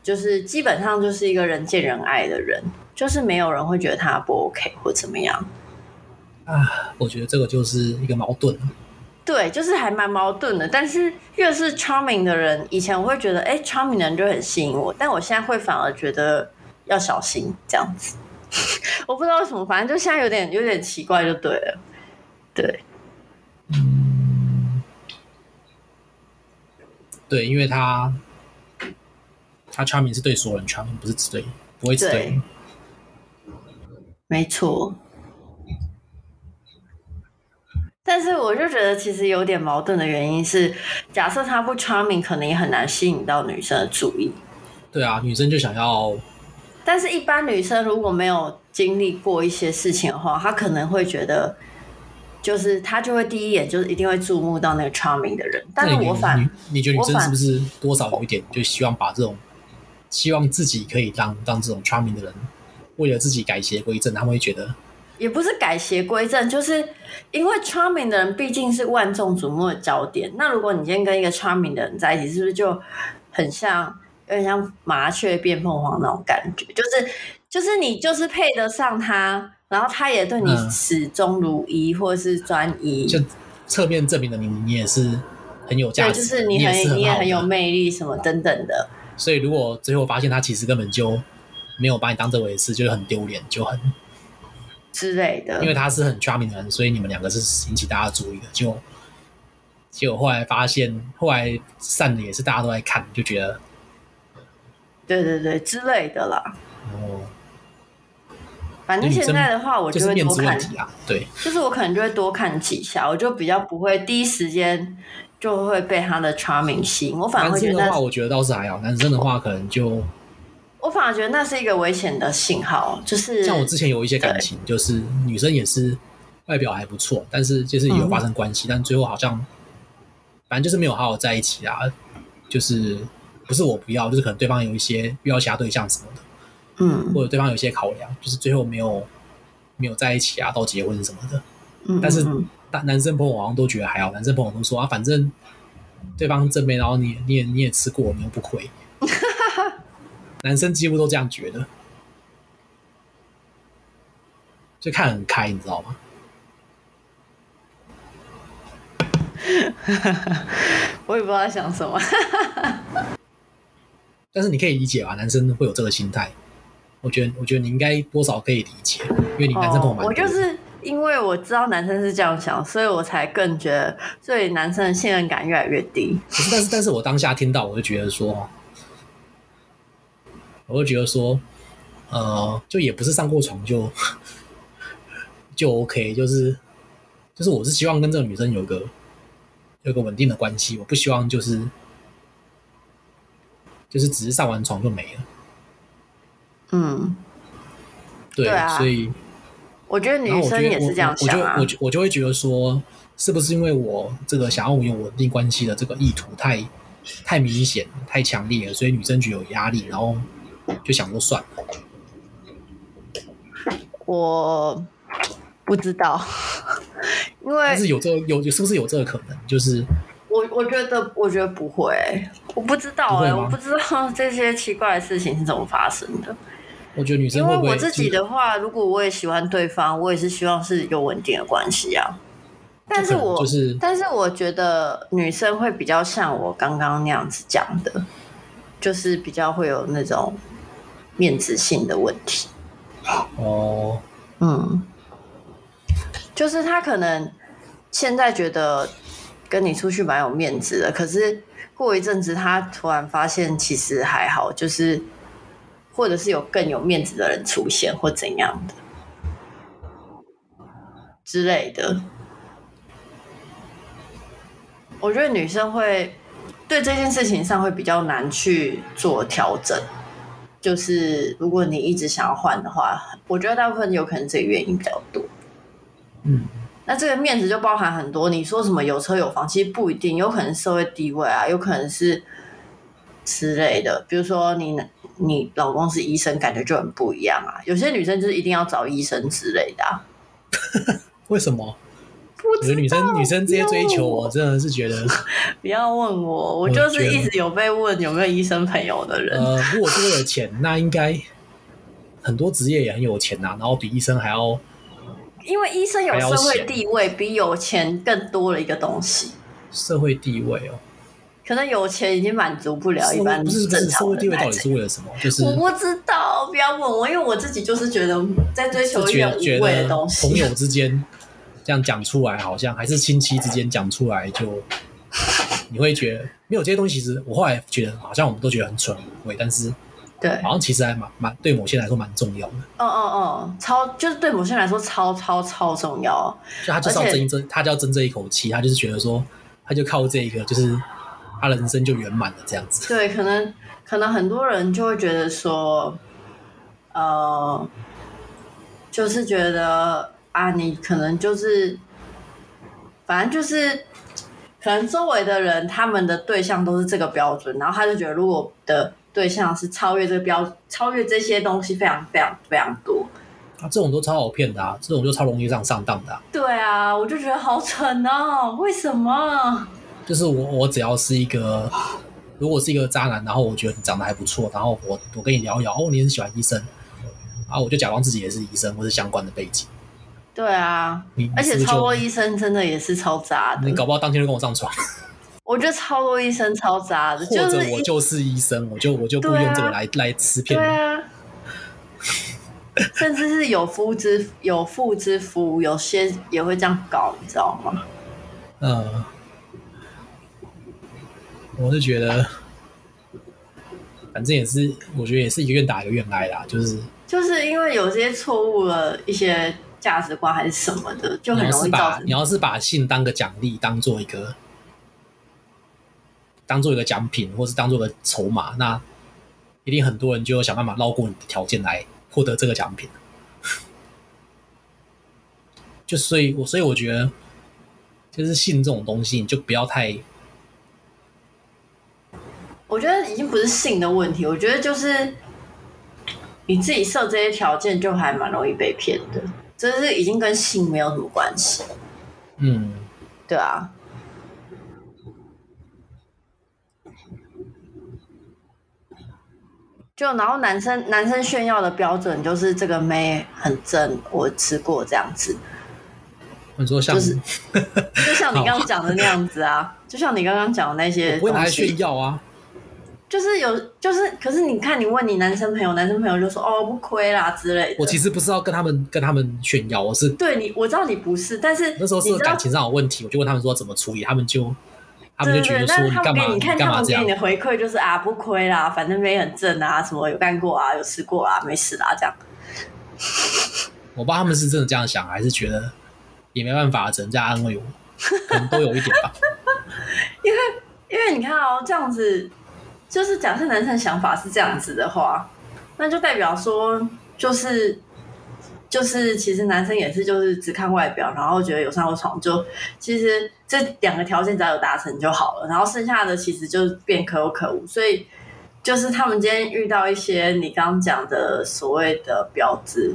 就是基本上就是一个人见人爱的人，就是没有人会觉得他不 OK 或怎么样。啊，我觉得这个就是一个矛盾。对，就是还蛮矛盾的。但是越是 charming 的人，以前我会觉得，哎，charming 的人就很吸引我。但我现在会反而觉得要小心这样子。我不知道为什么，反正就现在有点有点奇怪，就对了。对，嗯，对，因为他他 charming 是对所有人 charming，不是只对，不会只对。对，没错。但是我就觉得其实有点矛盾的原因是，假设他不 charming，可能也很难吸引到女生的注意。对啊，女生就想要。但是，一般女生如果没有经历过一些事情的话，她可能会觉得，就是她就会第一眼就是一定会注目到那个 charming 的人。但是我反，你，你觉得女生是不是多少有一点就希望把这种，希望自己可以当当这种 charming 的人，为了自己改邪归正，他们会觉得。也不是改邪归正，就是因为 charming 的人毕竟是万众瞩目的焦点。那如果你今天跟一个 charming 的人在一起，是不是就很像有点像麻雀变凤凰那种感觉？就是就是你就是配得上他，然后他也对你始终如一，或者是专一，就侧面证明了你你也是很有价值，对，就是你很你也，很你也很有魅力什么等等的。所以如果最后发现他其实根本就没有把你当这回事，就很丢脸，就很。之类的，因为他是很 charming 的人，所以你们两个是引起大家注意的。就结果后来发现，后来散的也是大家都在看，就觉得，对对对之类的啦。哦，反正现在的话，我就会多看几啊。对，就是我可能就会多看几下，我就比较不会第一时间就会被他的 charming 吸引。我反而会觉得，男生的话，我觉得倒是还好；男生的话，可能就。我反而觉得那是一个危险的信号，就是像我之前有一些感情，就是女生也是外表还不错，但是就是有发生关系，嗯、但最后好像反正就是没有好好在一起啊，就是不是我不要，就是可能对方有一些遇到其他对象什么的，嗯，或者对方有一些考量，就是最后没有没有在一起啊，到结婚什么的，嗯，但是男男生朋友好像都觉得还好，男生朋友都说啊，反正对方正面，然后你你也你也吃过，你又不亏。男生几乎都这样觉得，就看很开，你知道吗？我也不知道在想什么。但是你可以理解吧？男生会有这个心态，我觉得，我觉得你应该多少可以理解，因为你男生朋友蛮多。我就是因为我知道男生是这样想，所以我才更觉得对男生的信任感越来越低。可是，但是，但是我当下听到，我就觉得说。我会觉得说，呃，就也不是上过床就 就 OK，就是就是我是希望跟这个女生有个有个稳定的关系，我不希望就是就是只是上完床就没了。嗯，对，对啊，所以我觉得女生也是这样想啊。我就我就我就会觉得说，是不是因为我这个想要有稳定关系的这个意图太太明显、太强烈了，所以女生觉得有压力，然后。就想说算了，我不知道，因为但是有这个、有是不是有这个可能？就是我我觉得我觉得不会，我不知道哎、欸，我不知道这些奇怪的事情是怎么发生的。我觉得女生会不会，因为我自己的话，如果我也喜欢对方，我也是希望是有稳定的关系啊。但是我就是，但是我觉得女生会比较像我刚刚那样子讲的，就是比较会有那种。面子性的问题，哦，嗯，就是他可能现在觉得跟你出去蛮有面子的，可是过一阵子他突然发现其实还好，就是或者是有更有面子的人出现或怎样的之类的。我觉得女生会对这件事情上会比较难去做调整。就是如果你一直想要换的话，我觉得大部分有可能这个原因比较多。嗯，那这个面子就包含很多。你说什么有车有房，其实不一定，有可能社会地位啊，有可能是之类的。比如说你你老公是医生，感觉就很不一样啊。有些女生就是一定要找医生之类的啊。为什么？我觉得女生女生直接追求，我真的是觉得 不要问我，我就是一直有被问有没有医生朋友的人。呃，如果是为了钱，那应该很多职业也很有钱呐、啊，然后比医生还要，因为医生有社会地位，比有钱更多了一个东西。社会地位哦，可能有钱已经满足不了一般正常的。社会地位到底是为了什么？就是我不知道，不要问我，因为我自己就是觉得在追求一个无谓的东西，朋友之间。这样讲出来，好像还是亲戚之间讲出来，就你会觉得没有这些东西。其实我后来觉得，好像我们都觉得很蠢无谓，但是对，好像其实还蛮蛮对某些人来说蛮重要的。嗯嗯嗯，超就是对某些人来说超超超重要。就他就是要争争，他就要争这一口气，他就是觉得说，他就靠这个，就是他人生就圆满了这样子。对，可能可能很多人就会觉得说，呃，就是觉得。啊，你可能就是，反正就是，可能周围的人他们的对象都是这个标准，然后他就觉得，如果的对象是超越这个标，超越这些东西非常非常非常多，啊，这种都超好骗的啊，这种就超容易让上当的啊。对啊，我就觉得好蠢哦，为什么？就是我我只要是一个，如果是一个渣男，然后我觉得你长得还不错，然后我我跟你聊一聊，哦，你很喜欢医生，啊，我就假装自己也是医生或是相关的背景。对啊，而且超多医生真的也是超渣的。你搞不好当天就跟我上床。我觉得超多医生超渣的，或者我就是医生，我就我就不用这个来、啊、来吃骗。对啊，甚至是有夫之有妇之夫，有些也会这样搞，你知道吗？嗯，我是觉得，反正也是，我觉得也是一个愿打一个愿挨啦，就是就是因为有些错误了一些。价值观还是什么的，就很容易造成。你要是把性当个奖励，当做一个，当做一个奖品，或是当做个筹码，那一定很多人就想办法绕过你的条件来获得这个奖品。就所以，我所以我觉得，就是性这种东西，你就不要太。我觉得已经不是性的问题，我觉得就是你自己设这些条件，就还蛮容易被骗的。这是已经跟性没有什么关系，嗯，对啊，就然后男生男生炫耀的标准就是这个妹很正，我吃过这样子。你说像，就是 就像你刚刚讲的那样子啊，就像你刚刚讲的那些，不会拿来炫耀啊。就是有，就是，可是你看，你问你男生朋友，男生朋友就说哦，不亏啦之类的。我其实不是要跟他们跟他们炫耀，我是对你，我知道你不是，但是那时候是感情上有问题，我就问他们说怎么处理，他们就他们就觉得说你干嘛？你看干嘛这样？他们给你的回馈就是啊，不亏啦，反正没很正啊，什么有干过啊，有吃过啊，没事啦，这样。我不知道他们是真的这样想，还是觉得也没办法，只能这样安慰我，可能都有一点吧。因为因为你看哦，这样子。就是假设男生想法是这样子的话，那就代表说，就是就是其实男生也是就是只看外表，然后觉得有上过床，就其实这两个条件只要有达成就好了，然后剩下的其实就变可有可无。所以就是他们今天遇到一些你刚刚讲的所谓的婊子，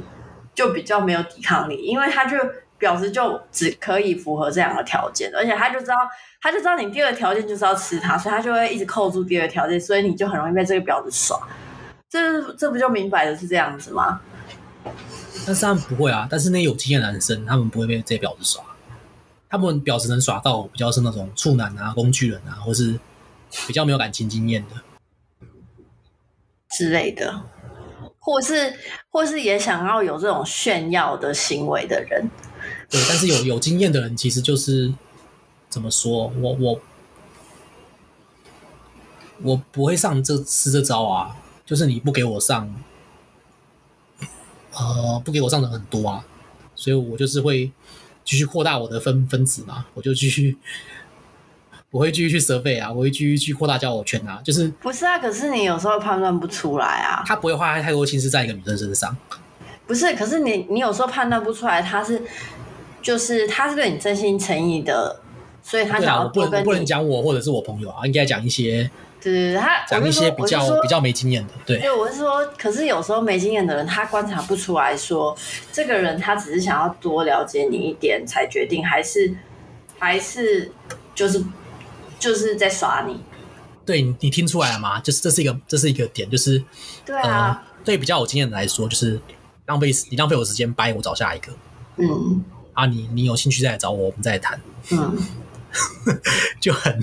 就比较没有抵抗力，因为他就婊子就只可以符合这两个条件，而且他就知道。他就知道你第二个条件就是要吃他，所以他就会一直扣住第二个条件，所以你就很容易被这个婊子耍。这这不就明摆的是这样子吗？但是他们不会啊，但是那有经验的男生，他们不会被这些婊子耍。他们婊子能耍到比较是那种处男啊、工具人啊，或是比较没有感情经验的之类的，或是或是也想要有这种炫耀的行为的人。对，但是有有经验的人其实就是。怎么说？我我我不会上这吃这招啊！就是你不给我上，呃，不给我上的很多啊，所以我就是会继续扩大我的分分子嘛，我就继续我会继续去 survey 啊，我会继续去扩大交友圈啊，就是不是啊？可是你有时候判断不出来啊。他不会花太多心思在一个女生身上。不是，可是你你有时候判断不出来，他是就是他是对你真心诚意的，所以他想要多跟你。对啊，我不能不能讲我或者是我朋友啊，应该讲一些。对对对，他讲一些比较比较没经验的。对，对，我是说，可是有时候没经验的人，他观察不出来说，这个人他只是想要多了解你一点才决定，还是还是就是。就是在耍你，对，你听出来了吗？就是这是一个，这是一个点，就是对啊，呃、对比较有经验的来说，就是浪费你浪费我时间，掰我找下一个，嗯，啊你，你你有兴趣再来找我，我们再来谈，嗯，就很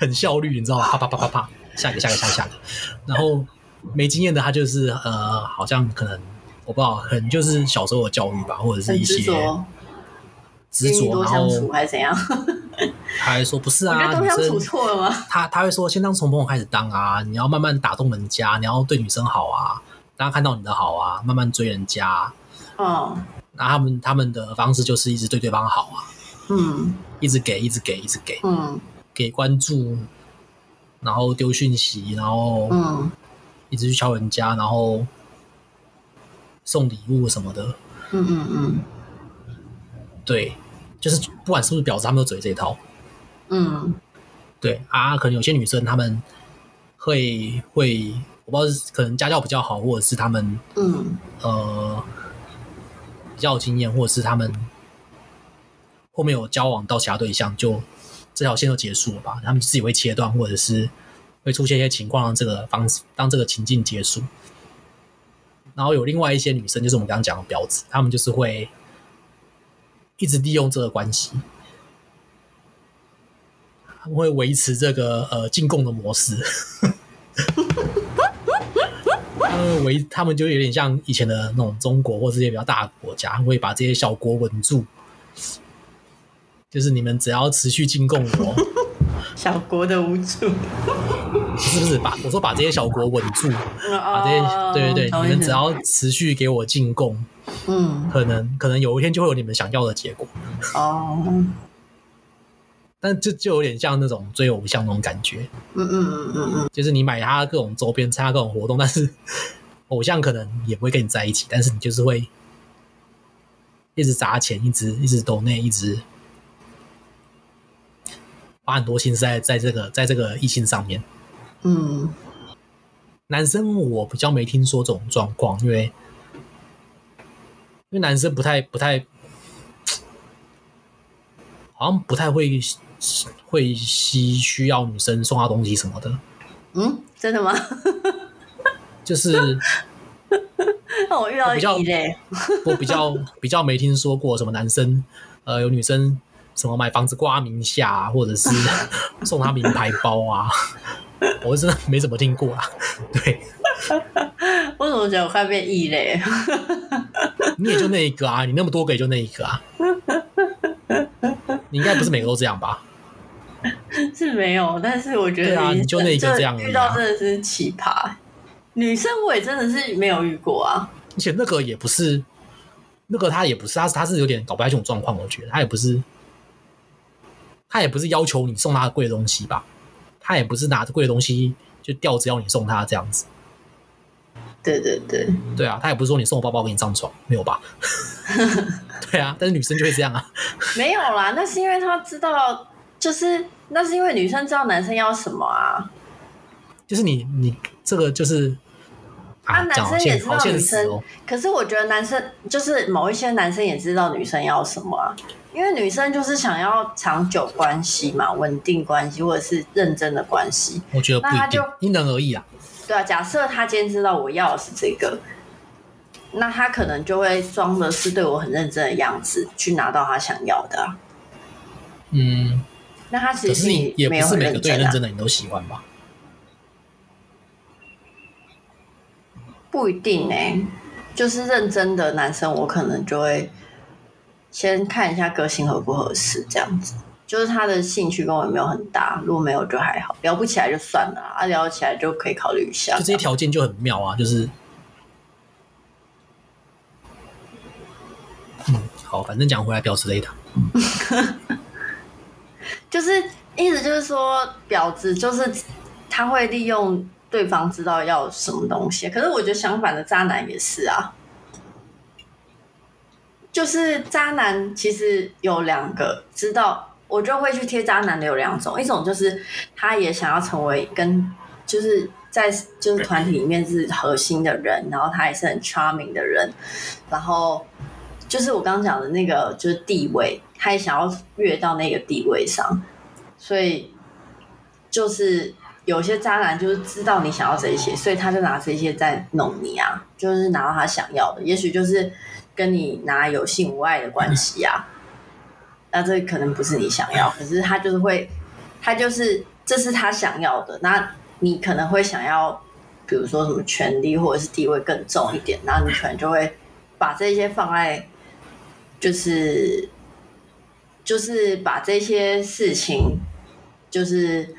很效率，你知道吗？啪啪啪啪啪，下一个下一个下一个下一个，然后没经验的他就是呃，好像可能我不知道，可能就是小时候的教育吧，或者是一些执着，然后还是怎样。他还说不是啊，女生错了吗？他他会说，先当从朋友开始当啊，你要慢慢打动人家，你要对女生好啊，大家看到你的好啊，慢慢追人家。哦，那他们他们的方式就是一直对对方好啊，嗯，一直给，一直给，一直给，嗯，给关注，然后丢讯息，然后嗯，一直去敲人家，然后送礼物什么的。嗯嗯嗯，对。就是不管是不是婊子，他们都嘴这一套。嗯，对啊，可能有些女生她们会会，我不知道是可能家教比较好，或者是他们嗯呃比较有经验，或者是他们后面有交往到其他对象，就这条线就结束了吧？他们自己会切断，或者是会出现一些情况，让这个方式当这个情境结束。然后有另外一些女生，就是我们刚刚讲的婊子，她们就是会。一直利用这个关系，他们会维持这个呃进贡的模式。他们维，他们就有点像以前的那种中国或这些比较大的国家，会把这些小国稳住。就是你们只要持续进贡我，小国的无助，是不是？把我说把这些小国稳住，把这些对对对，你们只要持续给我进贡。嗯，可能可能有一天就会有你们想要的结果哦，但这就，就有点像那种追偶像那种感觉。嗯嗯嗯嗯嗯，就是你买他各种周边，参加各种活动，但是 偶像可能也不会跟你在一起，但是你就是会一直砸钱，一直一直抖内，一直花很多心思在在这个在这个异性上面。嗯，男生我比较没听说这种状况，因为。因为男生不太不太，好像不太会会需需要女生送他东西什么的。嗯，真的吗？就是，那我遇到一类，我比较 比较没听说过什么男生呃有女生什么买房子挂名下啊，或者是 送他名牌包啊，我真的没怎么听过啊。对。我怎么觉得我快变异类？你也就那一个啊，你那么多个也就那一个啊。你应该不是每个都这样吧？是没有，但是我觉得对啊，你就那一个这样、啊、遇到真的是奇葩。女生我也真的是没有遇过啊。而且那个也不是，那个他也不是，他是他是有点搞不太清楚状况。我觉得他也不是，他也不是要求你送他贵的东西吧？他也不是拿着贵的东西就吊着要你送他这样子。对对对，对啊，他也不是说你送我包包给你上床，没有吧？对啊，但是女生就会这样啊。没有啦，那是因为他知道，就是那是因为女生知道男生要什么啊。就是你你这个就是啊，男生也知道女生，哦、可是我觉得男生就是某一些男生也知道女生要什么啊，因为女生就是想要长久关系嘛，稳定关系或者是认真的关系。我觉得不一定，因人而异啊。对啊，假设他今天知道我要的是这个，那他可能就会装的是对我很认真的样子，去拿到他想要的啊。嗯，那他其实是你也不是每个对认真的你都喜欢吧？不一定呢、欸，就是认真的男生，我可能就会先看一下个性合不合适，这样子。就是他的兴趣跟我也没有很大，如果没有就还好，聊不起来就算了啊，聊起来就可以考虑一下。就这些条件就很妙啊，就是，嗯，好，反正讲回来，婊子雷达，就是意思就是说，婊子就是他会利用对方知道要什么东西，可是我觉得相反的渣男也是啊。就是渣男其实有两个，知道我就会去贴渣男的有两种，一种就是他也想要成为跟就是在就是团体里面是核心的人，然后他也是很 charming 的人，然后就是我刚刚讲的那个就是地位，他也想要跃到那个地位上，所以就是有些渣男就是知道你想要这些，所以他就拿这些在弄你啊，就是拿到他想要的，也许就是。跟你拿有性无爱的关系啊，那这可能不是你想要，可是他就是会，他就是这是他想要的，那你可能会想要，比如说什么权力或者是地位更重一点，然后你可能就会把这些放在，就是就是把这些事情就是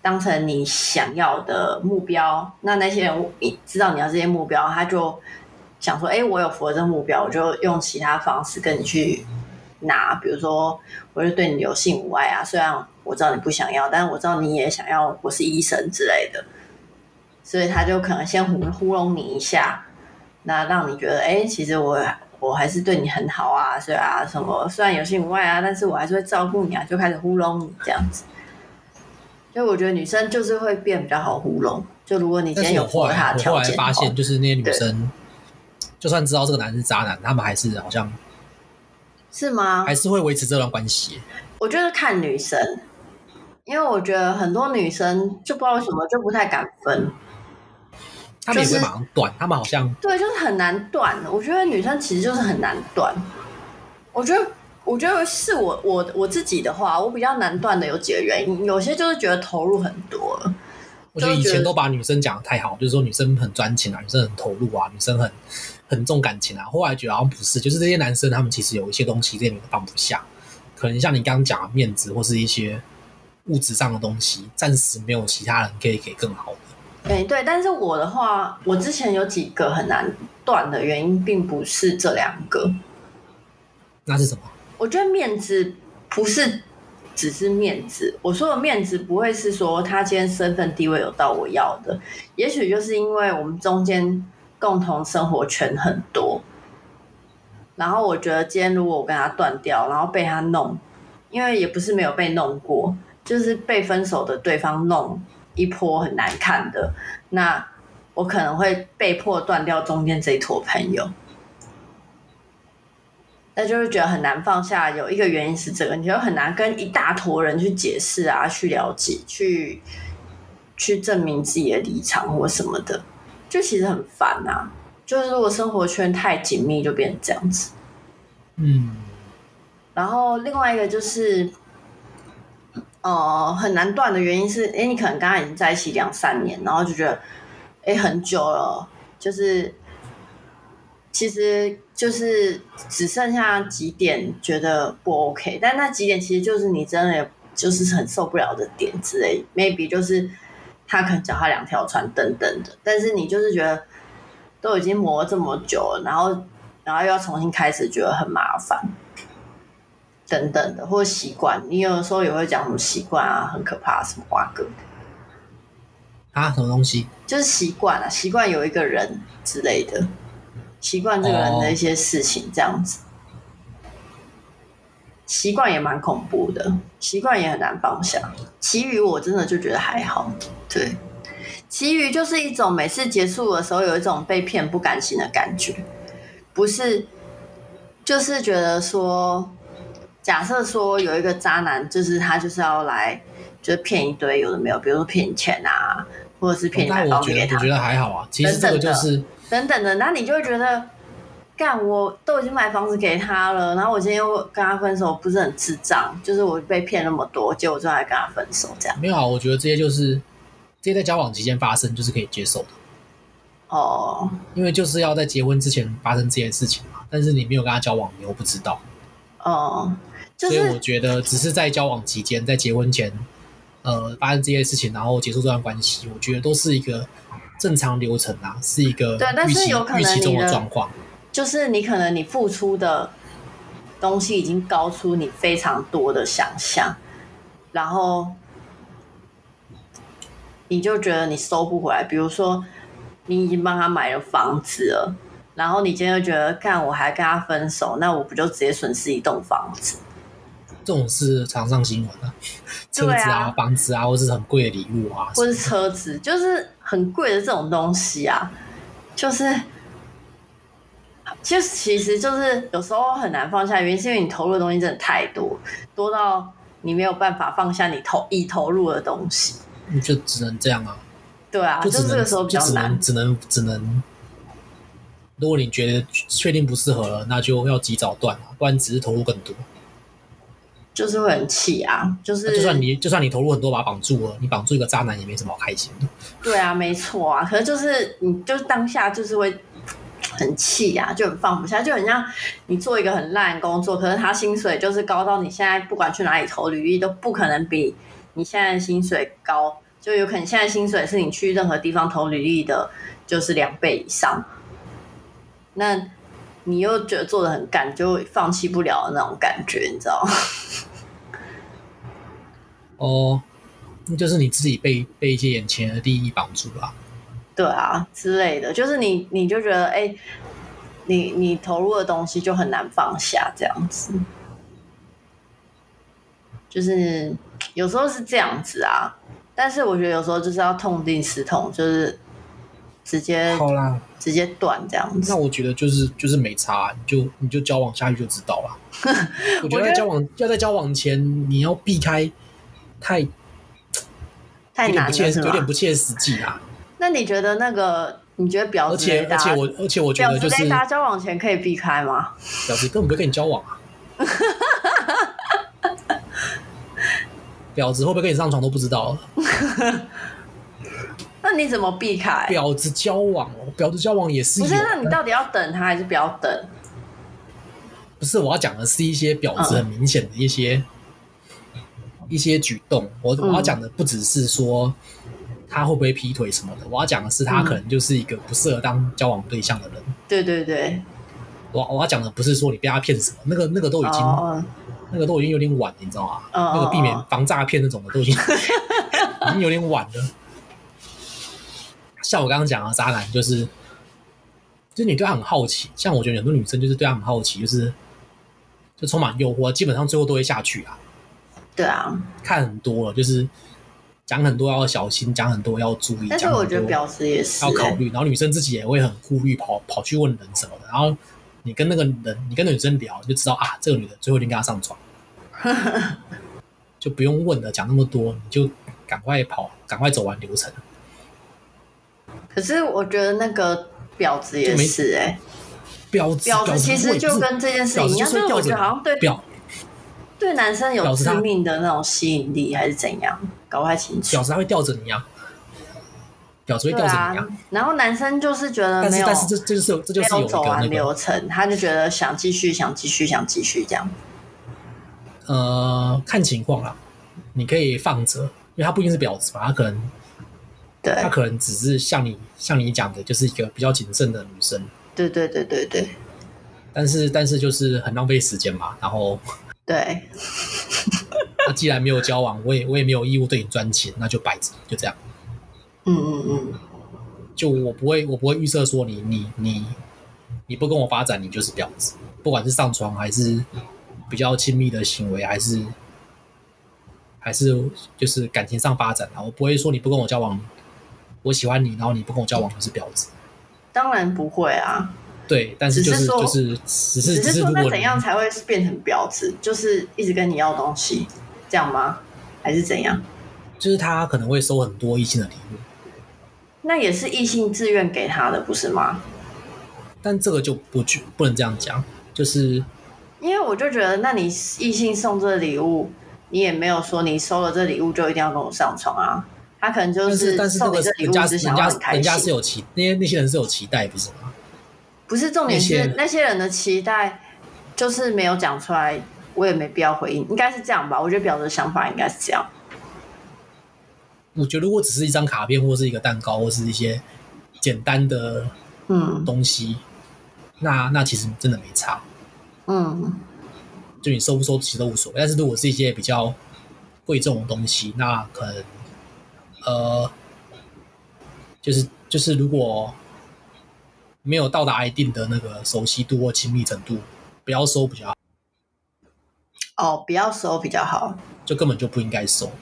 当成你想要的目标，那那些人你知道你要这些目标，他就。想说，哎、我有符合这目标，我就用其他方式跟你去拿，比如说，我就对你有性无爱啊。虽然我知道你不想要，但是我知道你也想要，我是医生之类的，所以他就可能先糊糊弄你一下，那让你觉得，哎、欸，其实我我还是对你很好啊，所以啊，什么虽然有性无爱啊，但是我还是会照顾你啊，就开始糊弄你这样子。所以我觉得女生就是会变比较好糊弄，就如果你今天有符合他的条件，后来发现就是那些女生。就算知道这个男人是渣男，他们还是好像，是吗？还是会维持这段关系？我觉得看女生，因为我觉得很多女生就不知道为什么就不太敢分，他们也会马上断，他们好像对，就是很难断。我觉得女生其实就是很难断。我觉得，我觉得是我我我自己的话，我比较难断的有几个原因，有些就是觉得投入很多了。我觉得以前都把女生讲的太好，就是说女生很专情啊，女生很投入啊，女生很。很重感情啊，后来觉得好像不是，就是这些男生他们其实有一些东西这里面放不下，可能像你刚刚讲的面子或是一些物质上的东西，暂时没有其他人可以给更好的。哎、欸，对，但是我的话，我之前有几个很难断的原因，并不是这两个。那是什么？我觉得面子不是只是面子，我说的面子不会是说他今天身份地位有到我要的，也许就是因为我们中间。共同生活圈很多，然后我觉得今天如果我跟他断掉，然后被他弄，因为也不是没有被弄过，就是被分手的对方弄一波很难看的，那我可能会被迫断掉中间这一坨朋友，那就是觉得很难放下。有一个原因是这个，你就很难跟一大坨人去解释啊，去了解，去去证明自己的立场或什么的。就其实很烦呐、啊，就是如果生活圈太紧密，就变成这样子。嗯，然后另外一个就是，呃，很难断的原因是，哎，你可能刚刚已经在一起两三年，然后就觉得，哎，很久了，就是，其实就是只剩下几点觉得不 OK，但那几点其实就是你真的就是很受不了的点之类，maybe 就是。他可能脚踏两条船等等的，但是你就是觉得都已经磨了这么久了，然后然后又要重新开始，觉得很麻烦，等等的，或者习惯，你有的时候也会讲什么习惯啊，很可怕，什么瓜葛啊，什么东西？就是习惯啊，习惯有一个人之类的，习惯这个人的一些事情，这样子。习惯也蛮恐怖的，习惯也很难放下。其余我真的就觉得还好，对。其余就是一种每次结束的时候有一种被骗不甘心的感觉，不是，就是觉得说，假设说有一个渣男，就是他就是要来，就是骗一堆有的没有，比如说骗你钱啊，或者是骗你买房子给他。我觉得还好啊，其实这个就是等等的，那你就会觉得。干，我都已经买房子给他了，然后我今天又跟他分手，不是很智障？就是我被骗那么多，结果最后还跟他分手，这样。没有啊，我觉得这些就是这些在交往期间发生，就是可以接受的。哦，因为就是要在结婚之前发生这件事情嘛，但是你没有跟他交往，你又不知道。哦，就是，所以我觉得只是在交往期间，在结婚前，呃，发生这些事情，然后结束这段关系，我觉得都是一个正常流程啊，是一个对，但是有可能预期中的状况。就是你可能你付出的东西已经高出你非常多的想象，然后你就觉得你收不回来。比如说，你已经帮他买了房子了，然后你今天就觉得，干我还跟他分手，那我不就直接损失一栋房子？这种是常上新闻啊，车子啊、啊房子啊，或是很贵的礼物啊，或是车子，就是很贵的这种东西啊，就是。其实，其实就是有时候很难放下，原因是因为你投入的东西真的太多，多到你没有办法放下你投已投入的东西，你就只能这样啊。对啊，就，就这个时候比较难，只能只能。如果你觉得确定不适合了，那就要及早断了，不然只是投入更多，就是会很气啊。就是就算你就算你投入很多，把它绑住了，你绑住一个渣男也没什么好开心的。对啊，没错啊。可是就是你就当下就是会。很气呀、啊，就很放不下，就很像你做一个很烂工作，可是他薪水就是高到你现在不管去哪里投履历都不可能比你现在的薪水高，就有可能现在薪水是你去任何地方投履历的，就是两倍以上。那你又觉得做的很干，就放弃不了的那种感觉，你知道吗？哦，那就是你自己被被一些眼前的利益绑住了。对啊，之类的，就是你，你就觉得，哎，你你投入的东西就很难放下，这样子，就是有时候是这样子啊。但是我觉得有时候就是要痛定思痛，就是直接好啦，直接断这样子。那我觉得就是就是没差，你就你就交往下去就知道了。我觉得在交往要在交往前你要避开太太难了，有点不切实际啊。那你觉得那个？你觉得婊子？而且而且我而且我觉得就是大家交往前可以避开吗？婊子根本不会跟你交往啊！婊子会不会跟你上床都不知道。那你怎么避开？婊子交往哦，婊子交往也是。不是，那你到底要等他还是不要等？不是，我要讲的是一些婊子很明显的一些、嗯、一些举动。我我要讲的不只是说。他会不会劈腿什么的？我要讲的是，他可能就是一个不适合当交往对象的人。嗯、对对对，我我要讲的不是说你被他骗什么，那个那个都已经，哦、那个都已经有点晚，你知道吗？哦、那个避免防诈骗那种的都已经、哦、已经有点晚了。像我刚刚讲的渣男，就是就是你对他很好奇，像我觉得很多女生就是对他很好奇，就是就充满诱惑，基本上最后都会下去啊。对啊，看很多了，就是。讲很多要小心，讲很多要注意。但是我觉得婊子也是要考虑，然后女生自己也会很顾虑，跑跑去问人什么的。然后你跟那个人，你跟那女生聊，你就知道啊，这个女的最后一定跟她上床，就不用问了，讲那么多，你就赶快跑，赶快走完流程。可是我觉得那个婊子也是哎、欸，婊子婊子其实就跟这件事情一样，就是我觉得好像对婊。对男生有致命的那种吸引力，还是怎样？搞不太清楚。表示他会吊着你啊！表示会吊着你啊！然后男生就是觉得没有，但是这这就是这就是有走完流程，他就觉得想继续，想继续，想继续这样。呃，看情况啦，你可以放着，因为他不一定是婊子吧？他可能，对，他可能只是像你像你讲的，就是一个比较谨慎的女生。对对对对对。但是但是就是很浪费时间嘛，然后。对，那既然没有交往，我也我也没有义务对你专情，那就摆着，就这样。嗯嗯嗯，就我不会，我不会预设说你你你你不跟我发展，你就是婊子。不管是上床还是比较亲密的行为，还是还是就是感情上发展啊，我不会说你不跟我交往，我喜欢你，然后你不跟我交往就是婊子。当然不会啊。对，但是就是就是只是只是说，那怎样才会变成婊子？就是一直跟你要东西，这样吗？还是怎样？就是他可能会收很多异性的礼物，那也是异性自愿给他的，不是吗？但这个就不不能这样讲，就是因为我就觉得，那你异性送这个礼物，你也没有说你收了这礼物就一定要跟我上床啊。他可能就是送你这礼物，是想要很开心，人家是有期，那些那些人是有期待，不是吗？不是重点是那些人的期待，就是没有讲出来，我也没必要回应，应该是这样吧？我觉得婊子的想法应该是这样。我觉得如果只是一张卡片，或是一个蛋糕，或是一些简单的嗯东西，嗯、那那其实真的没差。嗯，就你收不收其实都无所谓。但是如果是一些比较贵重的东西，那可能呃，就是就是如果没有到达一定的那个熟悉度或亲密程度，不要收比较好。哦，不要收比较好，就根本就不应该收。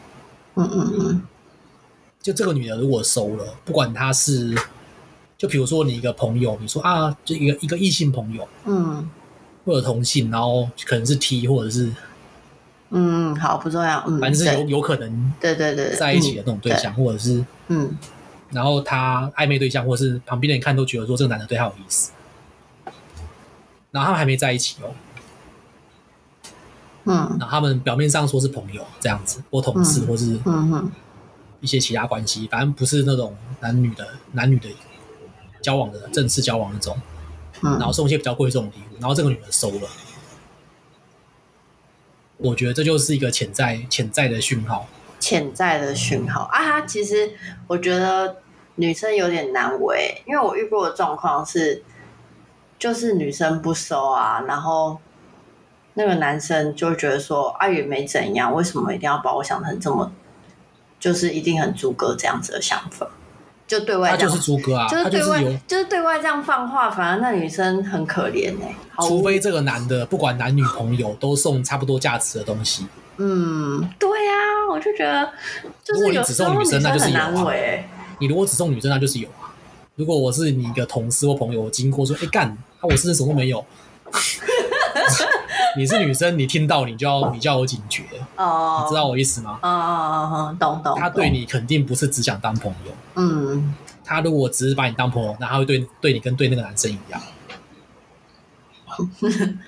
嗯嗯嗯。就这个女的如果收了，不管她是，就比如说你一个朋友，你说啊，就一个一个异性朋友，嗯，或者同性，然后可能是 T 或者是，嗯，好不重要，嗯，反正是有有可能，对对对，在一起的那种对象，或者是，嗯，然后他暧昧对象，或者是旁边的人看都觉得说这个男的对他有意思，然后他们还没在一起哦。嗯，然后他们表面上说是朋友这样子，或同事，或是嗯一些其他关系，反正不是那种男女的男女的交往的正式交往那种。然后送一些比较贵重的礼物，然后这个女的收了，我觉得这就是一个潜在潜在的讯号。潜在的讯号啊，其实我觉得女生有点难为，因为我遇过的状况是，就是女生不收啊，然后。那个男生就觉得说，阿、啊、也没怎样，为什么一定要把我想成这么，就是一定很猪哥这样子的想法？就对外，他就是猪哥啊，就是对外，就是，就是对外这样放话，反而那女生很可怜哎、欸。除非这个男的不管男女朋友都送差不多价值的东西。嗯，对呀、啊，我就觉得，就是如果你只送女生，那就是有啊。你如果只送女生，那就是有啊。如果我是你一个同事或朋友，我经过说，哎干，啊我身上什么都没有。你是女生，你听到你就要你就要有警觉哦，你知道我意思吗？哦哦哦，懂懂。他对你肯定不是只想当朋友，嗯，他如果只是把你当朋友，那他会对对你跟对那个男生一样，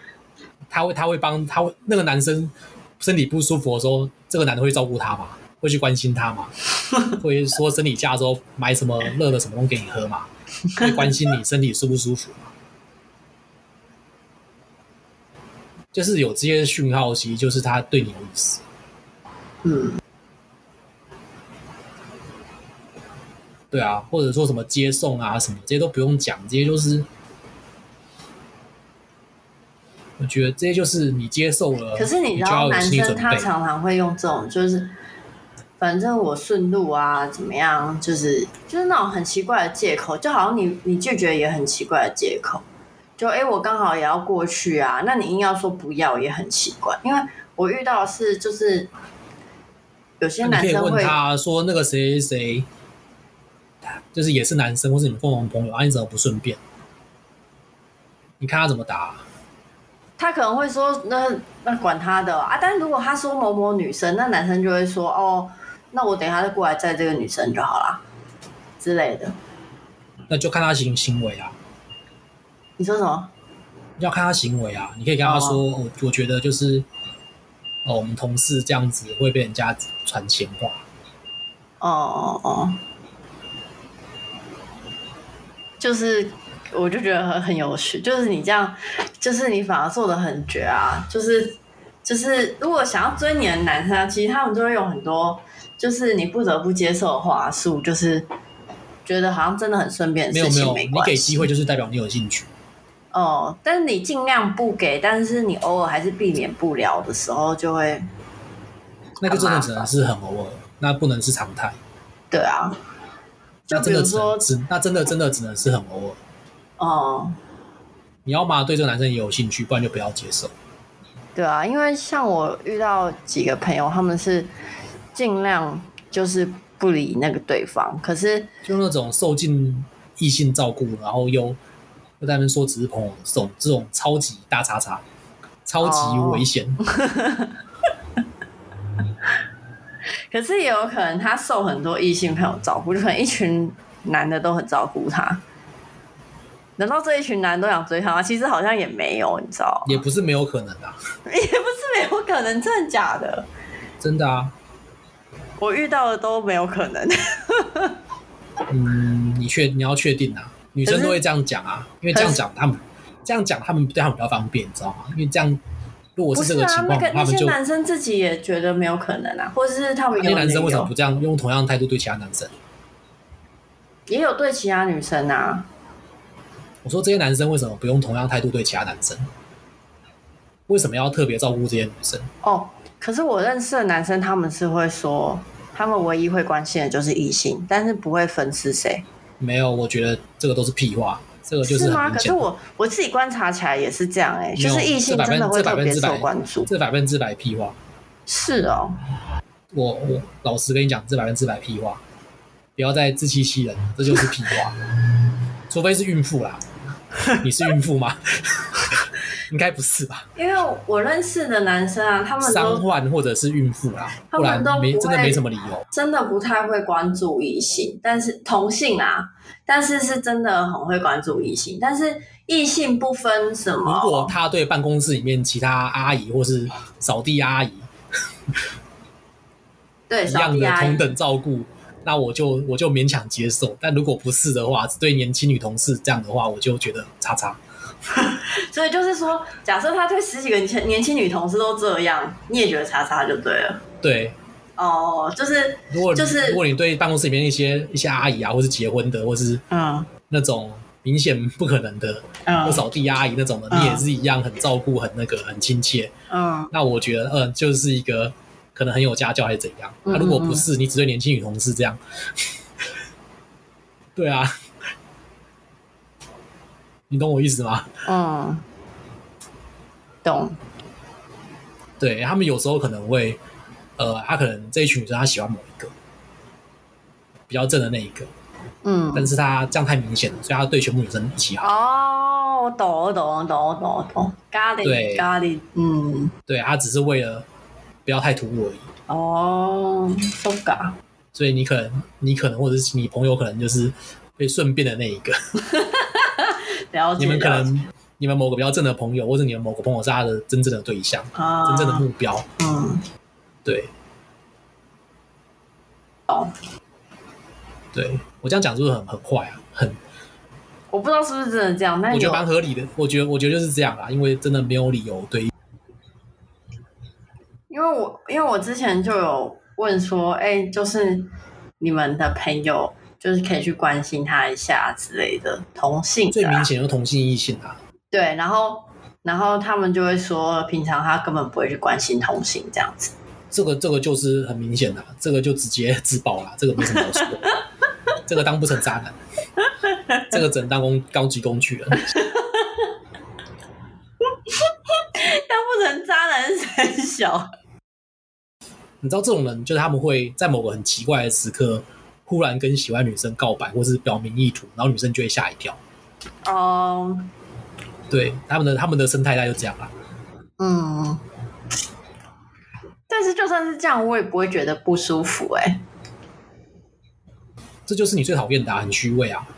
他会他会帮他会那个男生身体不舒服的时候，这个男的会照顾她嘛，会去关心她嘛，会说生理假的时候买什么热的什么东西给你喝嘛，会关心你身体舒不舒服嘛。就是有这些讯号，其实就是他对你有意思。嗯，对啊，或者说什么接送啊什么，这些都不用讲，这些就是，我觉得这些就是你接受了。可是你知道，男生他常常会用这种，就是反正我顺路啊，怎么样，就是就是那种很奇怪的借口，就好像你你拒绝也很奇怪的借口。就哎、欸，我刚好也要过去啊，那你硬要说不要也很奇怪，因为我遇到的是就是有些男生会问他说那个谁谁，就是也是男生或是你们共同朋友啊，你怎么不顺便？你看他怎么答？他可能会说那那管他的啊，但如果他说某某女生，那男生就会说哦，那我等一下再过来载这个女生就好了之类的。那就看他行行为啊。你说什么？要看他行为啊！你可以跟他说，我、哦、我觉得就是，哦，我们同事这样子会被人家传闲话。哦哦哦，就是，我就觉得很很有趣，就是你这样，就是你反而做的很绝啊！就是就是，如果想要追你的男生，其实他们都会有很多，就是你不得不接受的话术，就是觉得好像真的很顺便的事情没，没有没有，你给机会就是代表你有兴趣。哦，但是你尽量不给，但是你偶尔还是避免不了的时候，就会，那就真的只能是很偶尔，那不能是常态。对啊，那真的只能只那真的真的只能是很偶尔。哦，你要嘛对这个男生也有兴趣，不然就不要接受。对啊，因为像我遇到几个朋友，他们是尽量就是不理那个对方，可是就那种受尽异性照顾，然后又。又在那边说只是朋友送这种超级大叉叉，超级危险。Oh. 可是也有可能他受很多异性朋友照顾，就可能一群男的都很照顾他。难道这一群男的都想追她吗？其实好像也没有，你知道？也不是没有可能啊，也不是没有可能，真的假的？真的啊，我遇到的都没有可能。嗯，你确你要确定啊？女生都会这样讲啊，因为这样讲他们，这样讲他们对他们比较方便，你知道吗？因为这样，如果是这个情况，啊、那个、他们就男生自己也觉得没有可能啊，或者是他们有那些男生为什么不这样用同样态度对其他男生？也有对其他女生啊。我说这些男生为什么不用同样态度对其他男生？为什么要特别照顾这些女生？哦，可是我认识的男生，他们是会说，他们唯一会关心的就是异性，但是不会分是谁。没有，我觉得这个都是屁话。这个就是，是吗？可是我我自己观察起来也是这样哎、欸，就是异性真的会特别受关注。这百分之百屁话。是哦。我我老实跟你讲，这百分之百屁话，不要再自欺欺人，这就是屁话。除非是孕妇啦，你是孕妇吗？应该不是吧？因为我认识的男生啊，他们伤患或者是孕妇啊，不然没真的没什么理由。真的不太会关注异性，但是同性啊，但是是真的很会关注异性，但是异性不分什么。如果他对办公室里面其他阿姨或是扫地阿姨，对一样的同等照顾，那我就我就勉强接受。但如果不是的话，对年轻女同事这样的话，我就觉得叉叉。所以就是说，假设他对十几个年年轻女同事都这样，你也觉得叉叉就对了。对，哦，就是如果就是如果你对办公室里面一些一些阿姨啊，或是结婚的，或是嗯那种明显不可能的，嗯，或扫地阿姨那种的，嗯，你也是一样很照顾、很那个、很亲切。嗯，那我觉得，嗯，就是一个可能很有家教还是怎样。那，如果不是，你只对年轻女同事这样，对啊。你懂我意思吗？嗯，懂。对，他们有时候可能会，呃，他可能这一群女生他喜欢某一个比较正的那一个，嗯，但是他这样太明显了，所以他对全部女生一起好。哦，我懂，我懂，我懂，我懂，我懂。It，对，Got it，嗯，对，他只是为了不要太突兀而已。哦，so ga。所以你可能，你可能，或者是你朋友可能就是被顺便的那一个。了解，你们可能，你们某个比较正的朋友，或者你们某个朋友是他的真正的对象，啊、真正的目标。嗯，对。哦，对我这样讲是不是很很坏啊？很，我不知道是不是真的这样，但我觉得蛮合理的。我觉得，我觉得就是这样啦，因为真的没有理由对。因为我因为我之前就有问说，哎、欸，就是你们的朋友。就是可以去关心他一下之类的，同性、啊、最明显就同性异性啊。对，然后然后他们就会说，平常他根本不会去关心同性这样子。这个这个就是很明显的，这个就直接自爆了，这个没什么好说。这个当不成渣男，这个只能当工高级工具了。当不成渣男是很小。你知道这种人，就是他们会在某个很奇怪的时刻。忽然跟喜欢女生告白，或是表明意图，然后女生就会吓一跳。哦、um，对，他们的他们的生态大概就这样啦。嗯，但是就算是这样，我也不会觉得不舒服哎、欸。这就是你最讨厌的、啊，很虚伪啊。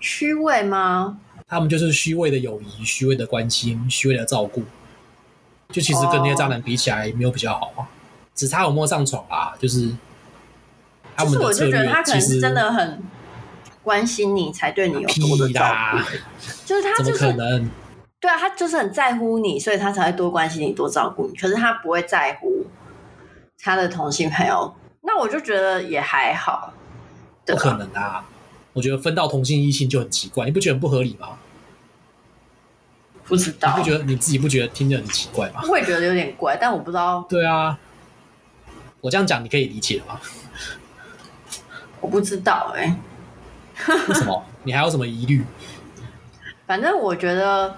虚伪吗？他们就是虚伪的友谊，虚伪的关心，虚伪的照顾。就其实跟那些渣男比起来，没有比较好啊，oh. 只差有没有上床啊，就是。就是我就觉得他可能是真的很关心你，才对你有多的照顾。就是他就是可能对啊，他就是很在乎你，所以他才会多关心你、多照顾你。可是他不会在乎他的同性朋友，那我就觉得也还好。不可能啊！我觉得分到同性异性就很奇怪，你不觉得很不合理吗？不知道，你不觉得你自己不觉得听着很奇怪吗？我也觉得有点怪，但我不知道。对啊，我这样讲你可以理解吗？我不知道哎、欸，为什么？你还有什么疑虑？反正我觉得，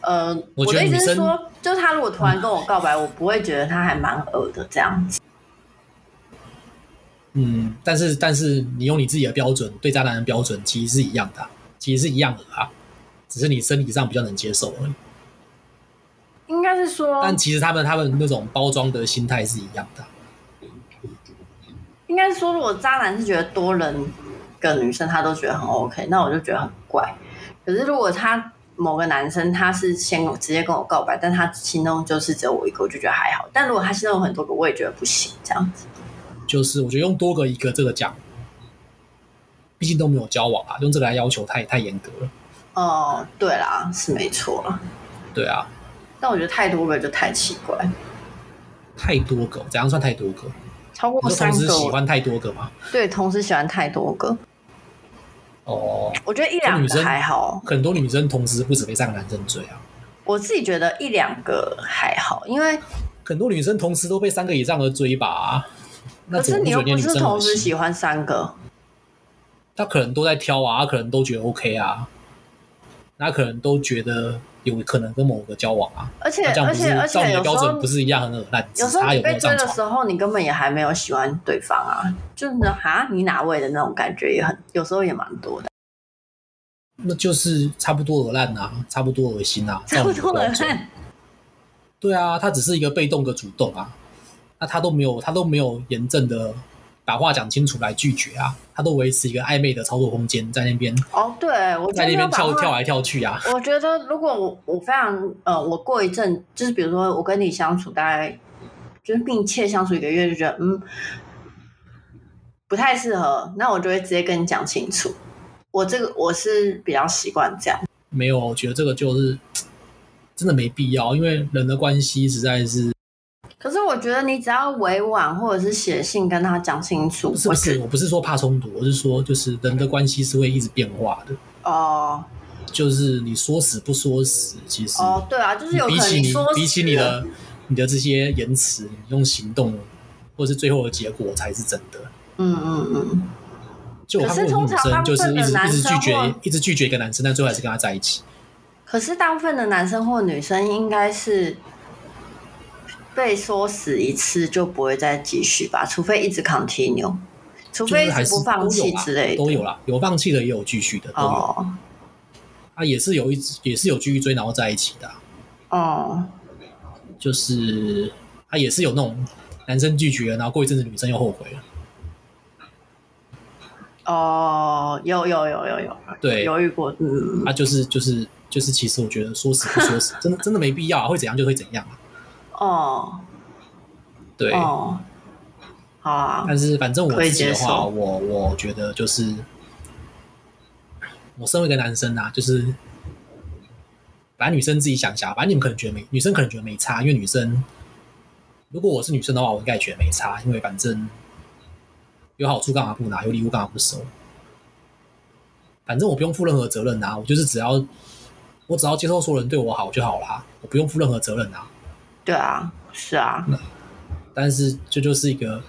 呃，我，的意思是说，就是他如果突然跟我告白，嗯、我不会觉得他还蛮恶的这样子。嗯，但是但是你用你自己的标准对渣男的标准其实是一样的，其实是一样的啊，只是你生理上比较能接受而已。应该是说，但其实他们他们那种包装的心态是一样的。应该说，如果渣男是觉得多人个女生他都觉得很 OK，那我就觉得很怪。可是如果他某个男生他是先直接跟我告白，但他心中就是只有我一个，我就觉得还好。但如果他心中有很多个，我也觉得不行。这样子，就是我觉得用多个一个这个讲，毕竟都没有交往啊，用这个来要求太太严格了。哦，对啦，是没错啦。对啊，但我觉得太多个就太奇怪。太多个，怎样算太多个？超过三个，同时喜欢太多个吗？对，同时喜欢太多个。哦，我觉得一两个还好。很多女生同时不止被三个男生追啊。我自己觉得一两个还好，因为很多女生同时都被三个以上的追吧、啊？可是你又不是同时喜欢三个，他可能都在挑啊，他可能都觉得 OK 啊，他可能都觉得有可能跟某个交往啊。而且而且而且有时候不是一样很恶烂，有时候你被追的时候，你根本也还没有喜欢对方啊，就是哈你哪位的那种感觉也很，有时候也蛮多的。那就是差不多恶烂啊，差不多恶心啊，差不多恶烂。对啊，他只是一个被动的主动啊，那他都没有，他都没有严正的把话讲清楚来拒绝啊，他都维持一个暧昧的操作空间在那边。哦，对，我在那边跳跳来跳去啊。我觉得如果我我非常呃，我过一阵就是比如说我跟你相处大概就是密切相处一个月，就觉得嗯不太适合，那我就会直接跟你讲清楚。我这个我是比较习惯这样。没有，我觉得这个就是。真的没必要，因为人的关系实在是。可是我觉得你只要委婉，或者是写信跟他讲清楚。不是不是，我不是说怕冲突，我是说就是人的关系是会一直变化的。哦。就是你说死不说死，其实。哦，对啊，就是有比起你比起你的你的这些言辞，你用行动，或者是最后的结果才是真的。嗯嗯嗯。就我看过女生，就是一直一直拒绝，一直拒绝一个男生，但最后还是跟他在一起。可是大部分的男生或女生应该是被说死一次就不会再继续吧，除非一直 continue，除非不放弃之类的，都有啦，有放弃的也有继续的，都有。Oh. 啊，也是有一直也是有继续追然后在一起的，哦，oh. 就是他也是有那种男生拒绝了，然后过一阵子女生又后悔了。哦，oh, 有有有有有，对，犹豫过，嗯，啊，就是就是。就是，其实我觉得说死不说死，真的真的没必要啊，会怎样就会怎样啊。哦，对，哦，好啊。但是反正我自己的话，我我觉得就是，我身为一个男生啊，就是，反正女生自己想一下，反正你们可能觉得没，女生可能觉得没差，因为女生，如果我是女生的话，我应该也觉得没差，因为反正有好处干嘛不拿，有礼物干嘛不收，反正我不用负任何责任啊，我就是只要。我只要接受所有人对我好就好啦，我不用负任何责任啊。对啊，是啊。但是这就是一个，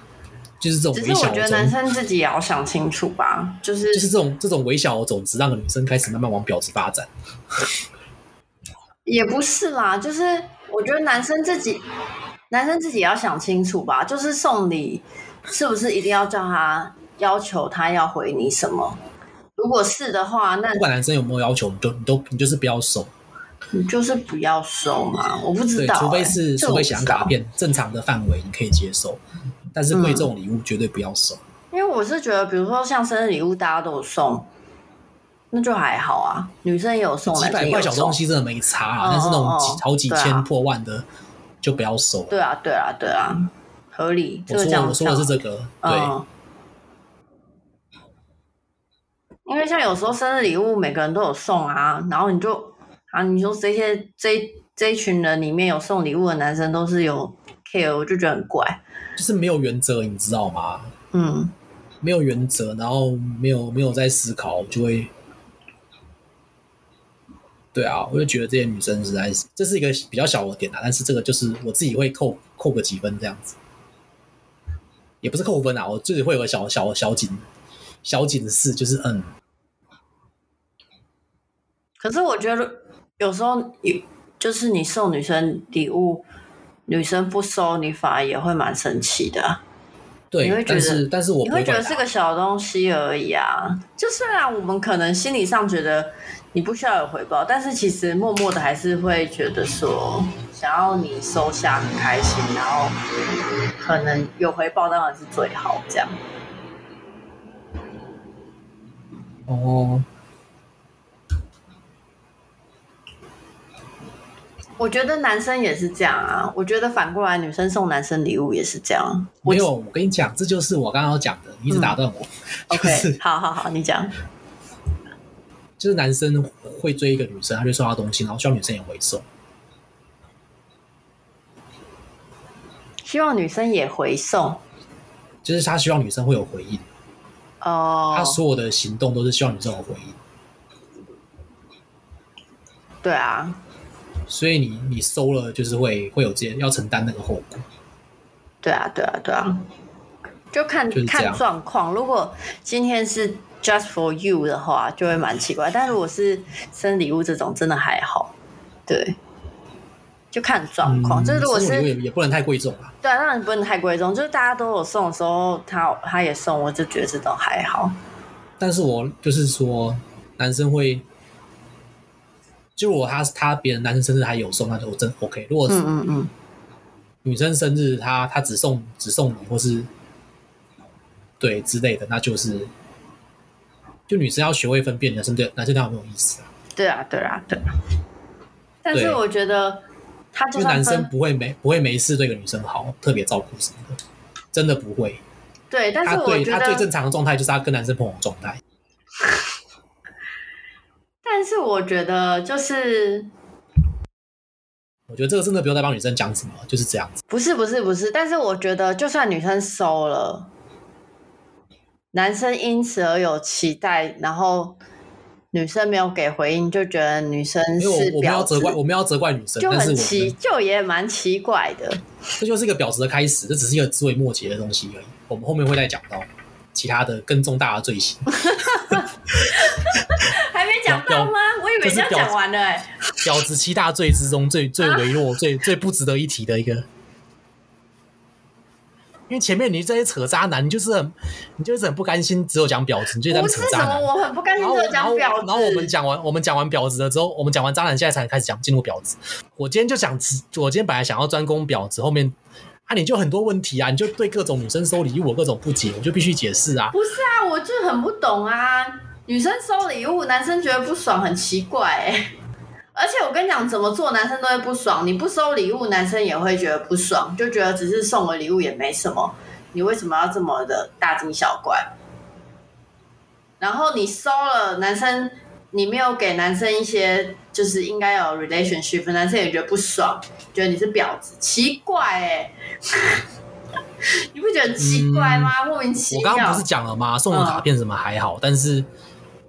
就是这种微小。只是我觉得男生自己也要想清楚吧，就是就是这种这种微小的种子，让女生开始慢慢往婊子发展。也不是啦，就是我觉得男生自己，男生自己也要想清楚吧，就是送礼是不是一定要叫他要求他要回你什么？如果是的话，那不管男生有没有要求，你都你都你就是不要收，你就是不要收嘛。我不知道、欸，除非是除非想卡片正常的范围你可以接受，但是贵重礼物绝对不要收、嗯。因为我是觉得，比如说像生日礼物，大家都有送，那就还好啊。女生也有送，几百块小东西真的没差啊。但是那种几好几千破万的，就不要收。对啊，对啊，对啊，合理。我说我说的是这个，对。嗯因为像有时候生日礼物每个人都有送啊，然后你就啊，你说这些这这一群人里面有送礼物的男生都是有 care，我就觉得很怪，就是没有原则，你知道吗？嗯，没有原则，然后没有没有在思考，就会，对啊，我就觉得这些女生实在是，这是一个比较小的点啊，但是这个就是我自己会扣扣个几分这样子，也不是扣分啊，我自己会有个小小小警小警示，就是嗯。可是我觉得有时候，就是你送女生礼物，女生不收，你反而也会蛮生气的。对，你会觉得，但是，但是我你会觉得是个小东西而已啊。就虽然我们可能心理上觉得你不需要有回报，但是其实默默的还是会觉得说，想要你收下很开心，然后可能有回报当然是最好这样。哦。我觉得男生也是这样啊，我觉得反过来女生送男生礼物也是这样。没有，我跟你讲，这就是我刚刚讲的，你一直打断我。嗯 就是、OK，好好好，你讲。就是男生会追一个女生，他就送她东西，然后希望女生也回送。希望女生也回送，就是他希望女生会有回应。哦。他所有的行动都是希望女生有回应。对啊。所以你你收了就是会会有这些要承担那个后果。对啊，对啊，对啊，就看看状况。如果今天是 just for you 的话，就会蛮奇怪。但如果是生礼物这种，真的还好。对，就看状况。嗯、就是如果是也也不能太贵重啊。对啊，当然不能太贵重。就是大家都有送的时候，他他也送，我就觉得这种还好。但是我就是说，男生会，就如果他他别人男生生日还有送，那就真 OK。如果是嗯嗯嗯。女生生日他，他他只送只送你，或是对之类的，那就是就女生要学会分辨男生对男生对她有没有意思啊。对啊，对啊，对啊。但是我觉得他就，就男生不会没不会没事对个女生好，特别照顾什么的，真的不会。对，但是我觉得他，他最正常的状态就是他跟男生朋友状态。但是我觉得就是。我觉得这个真的不用再帮女生讲什么，就是这样子。不是不是不是，但是我觉得就算女生收了，男生因此而有期待，然后女生没有给回应，就觉得女生是婊子。我们要责怪，我们要责怪女生，就很奇，但是就也蛮奇怪的。这就是一个婊子的开始，这只是一个枝微末节的东西而已。我们后面会再讲到其他的更重大的罪行。讲到吗？我以为你要讲完了哎。婊子七大罪之中最最微弱、啊、最最不值得一提的一个，因为前面你这些扯渣男，你就是很，你就是很不甘心，只有讲婊子，你就在扯渣男。我很不甘心，只有讲婊子。然后，我们讲完，我们讲完婊子了之后，我们讲完渣男，现在才开始讲进入婊子。我今天就想，我今天本来想要专攻婊子，后面啊，你就很多问题啊，你就对各种女生收礼物，我各种不解，我就必须解释啊。不是啊，我就很不懂啊，女生收礼物，男生觉得不爽，很奇怪哎、欸。而且我跟你讲，怎么做男生都会不爽。你不收礼物，男生也会觉得不爽，就觉得只是送个礼物也没什么，你为什么要这么的大惊小怪？然后你收了，男生你没有给男生一些就是应该有 relationship，男生也觉得不爽，觉得你是婊子，奇怪哎、欸，你不觉得很奇怪吗？嗯、莫名其妙。我刚刚不是讲了吗？送的卡片什么还好，嗯、但是。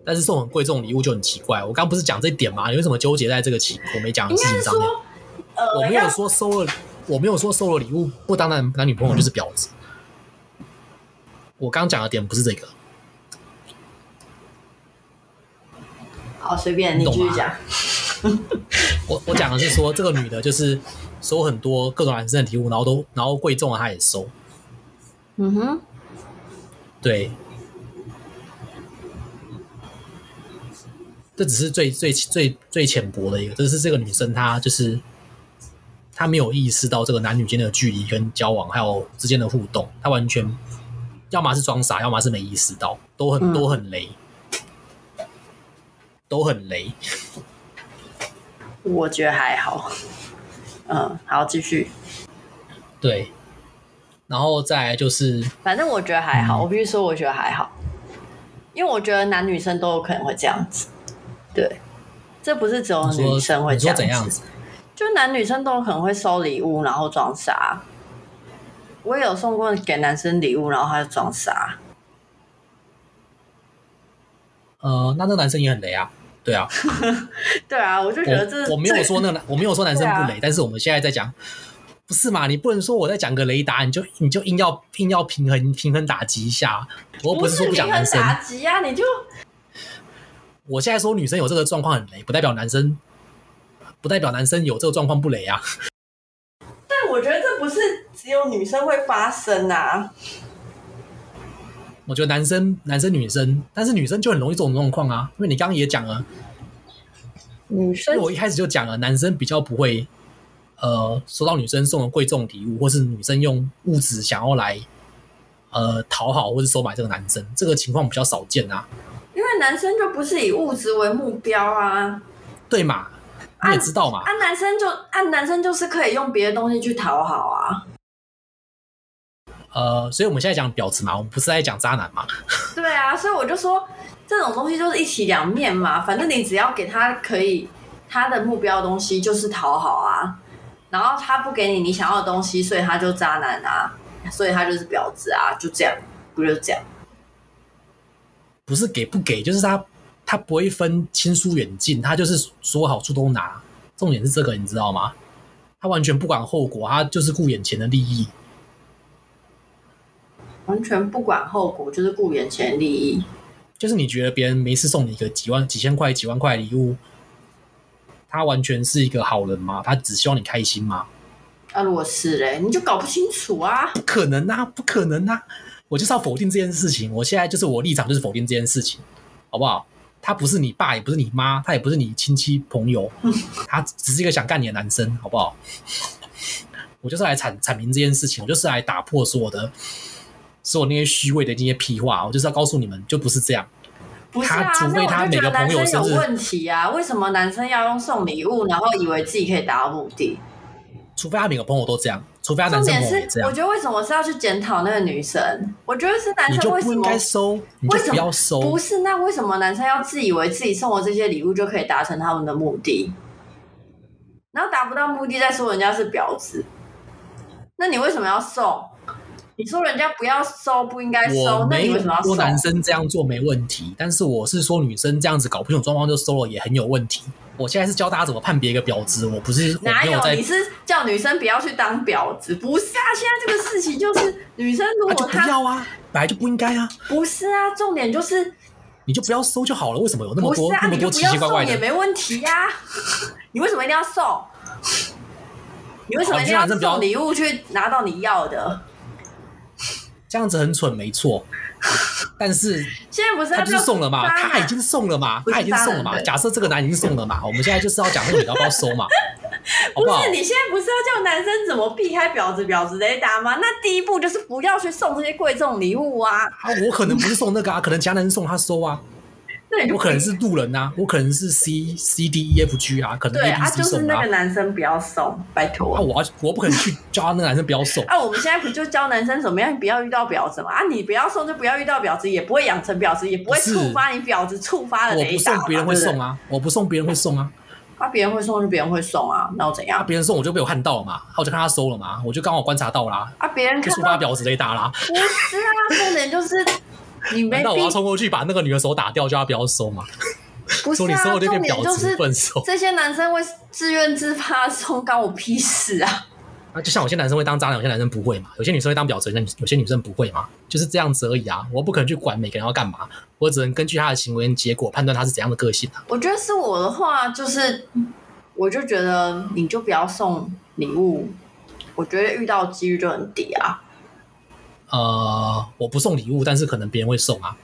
但是送很贵重礼物就很奇怪。我刚不是讲这一点吗？你为什么纠结在这个情我没讲的事情上面？呃、我没有说收了，我没有说收了礼物不当男男女朋友就是婊子。嗯、我刚讲的点不是这个。好，随便你继续讲。我我讲的是说，这个女的就是收很多各种男生的礼物，然后都然后贵重的她也收。嗯哼，对。这只是最最最最浅薄的一个，这是这个女生她就是她没有意识到这个男女间的距离跟交往还有之间的互动，她完全要么是装傻，要么是没意识到，都很都很雷，都很雷。我觉得还好，嗯，好，继续。对，然后再来就是，反正我觉得还好，嗯、我必须说我觉得还好，因为我觉得男女生都有可能会这样子。对，这不是只有女生会这样子，怎样子，就男女生都有可能会收礼物，然后装傻。我也有送过给男生礼物，然后他就装傻。呃，那那个男生也很雷啊，对啊，对啊，我就觉得这我，我没有说那我没有说男生不雷，啊、但是我们现在在讲，不是嘛？你不能说我在讲个雷达，你就你就硬要硬要平衡平衡打击一下，我不是说不讲男生打击啊，你就。我现在说女生有这个状况很雷，不代表男生，不代表男生有这个状况不雷啊。但我觉得这不是只有女生会发生啊。我觉得男生、男生、女生，但是女生就很容易这种状况啊。因为你刚刚也讲了，女生，因为我一开始就讲了，男生比较不会，呃，收到女生送的贵重礼物，或是女生用物质想要来，呃，讨好或是收买这个男生，这个情况比较少见啊。因为男生就不是以物质为目标啊，对嘛？你也知道嘛？啊，男生就啊男生就是可以用别的东西去讨好啊。呃，所以我们现在讲婊子嘛，我们不是在讲渣男嘛？对啊，所以我就说这种东西就是一体两面嘛。反正你只要给他可以他的目标的东西就是讨好啊，然后他不给你你想要的东西，所以他就渣男啊，所以他就是婊子啊，就这样，不就这样？不是给不给，就是他他不会分亲疏远近，他就是所有好处都拿，重点是这个，你知道吗？他完全不管后果，他就是顾眼前的利益。完全不管后果，就是顾眼前利益。就是你觉得别人没事送你一个几万、几千块、几万块礼物，他完全是一个好人吗？他只希望你开心吗？啊，如果是嘞，你就搞不清楚啊！不可能啊，不可能啊！我就是要否定这件事情。我现在就是我立场就是否定这件事情，好不好？他不是你爸，也不是你妈，他也不是你亲戚朋友，他只是一个想干你的男生，好不好？我就是来阐阐明这件事情，我就是来打破所有的。是我那些虚伪的那些屁话，我就是要告诉你们，就不是这样。不是啊，他除非他每个朋友生日有问题啊？为什么男生要用送礼物，然后以为自己可以达到目的？除非他每个朋友都这样，除非他男生朋友也这样。我觉得为什么是要去检讨那个女生？我觉得是男生为什么应该收？你就不要收？不是，那为什么男生要自以为自己送我这些礼物就可以达成他们的目的？然后达不到目的再说人家是婊子？那你为什么要送？你说人家不要收，不应该收，那你为什么要收？说男生这样做没问题，但是我是说女生这样子搞不清楚状况就收了也很有问题。我现在是教大家怎么判别一个婊子，我不是哪有，你是叫女生不要去当婊子？不是啊，现在这个事情就是女生如果她、啊、不要啊，本来就不应该啊。不是啊，重点就是你就不要收就好了。为什么有那么多、啊、那么多奇奇怪怪的？也没问题呀、啊。你为什么一定要送？你为什么一定要送礼物去拿到你要的？这样子很蠢，没错。但是现在不是他就是送了嘛？他已经送了嘛？他已经送了嘛？假设这个男已经送了嘛？我们现在就是要讲那个女的要不要收嘛？好不好？不是，你现在不是要叫男生怎么避开婊子婊子雷达吗？那第一步就是不要去送这些贵重礼物啊！啊，我可能不是送那个啊，可能其他男生送他收啊。我可能是路人啊，我可能是 C C D E F G 啊，可能 A B C 送啊。就是那个男生不要送，拜托。啊，我我不可能去 教他那个男生不要送。啊，我们现在不就教男生怎么样不要遇到婊子嘛？啊，你不要送就不要遇到婊子，也不会养成婊子，也不会触发你婊子触发的雷达。我不送别人会送啊，我不送别人会送啊。啊，别人会送就别人会送啊，那我怎样？啊，别人送我就被我看到了嘛，我就看他收了嘛，我就刚好观察到啦。啊，别人就触发婊子雷达啦。不是啊，重点就是。你没那我要冲过去把那个女的手打掉，叫她不要收嘛？不是啊，重点就是这些男生会自愿自发送，关我屁事啊！啊，就像有些男生会当渣男，有些男生不会嘛？有些女生会当婊子，有些女生不会嘛？就是这样子而已啊！我不可能去管每个人要干嘛，我只能根据他的行为结果判断他是怎样的个性啊。我觉得是我的话，就是我就觉得你就不要送礼物，我觉得遇到几率就很低啊。呃，我不送礼物，但是可能别人会送啊。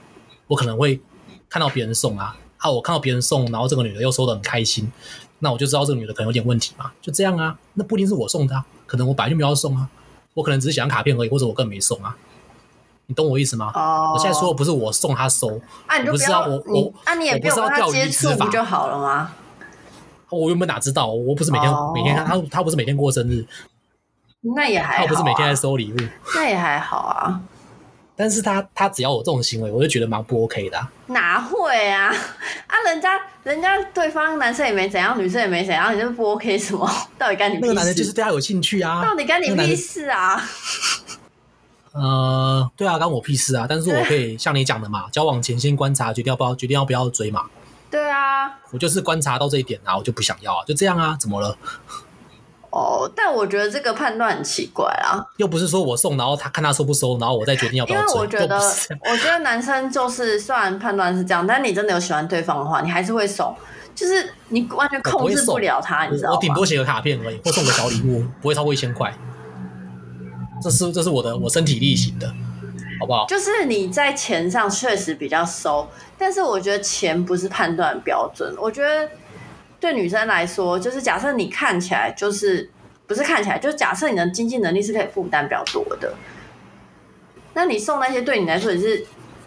我可能会看到别人送啊，啊，我看到别人送，然后这个女的又收的很开心，那我就知道这个女的可能有点问题嘛。就这样啊，那不一定是我送的啊，可能我本来就没有要送啊，我可能只是想要卡片而已，或者我更没送啊。你懂我意思吗？哦，我现在说的不是我送他收，啊，你就不要，我我啊，你也不要跟他接触不就好了吗？我原本哪知道，我不是每天每天他他不是每天过生日。那也还好，啊，他不是每天在收礼物，那也还好啊。但是他他只要我这种行为，我就觉得蛮不 OK 的，啊。哪会啊？啊，人家人家对方男生也没怎样，女生也没怎样，你就不 OK 什么？到底干你屁事？那个男人就是对他有兴趣啊。到底干你屁事啊？呃，对啊，干我屁事啊！但是我可以像你讲的嘛，交往前先观察，决定要不要决定要不要追嘛。对啊，我就是观察到这一点啊，我就不想要啊，就这样啊，怎么了？哦，但我觉得这个判断很奇怪啊！又不是说我送，然后他看他收不收，然后我再决定要不要。因为我觉得，我觉得男生就是虽然判断是这样，但你真的有喜欢对方的话，你还是会送。就是你完全控制不了他，你知道吗？我顶多写个卡片而已，或送个小礼物，不会超过一千块。这是这是我的我身体力行的，好不好？就是你在钱上确实比较收，但是我觉得钱不是判断标准。我觉得。对女生来说，就是假设你看起来就是不是看起来，就是假设你的经济能力是可以负担比较多的，那你送那些对你来说也是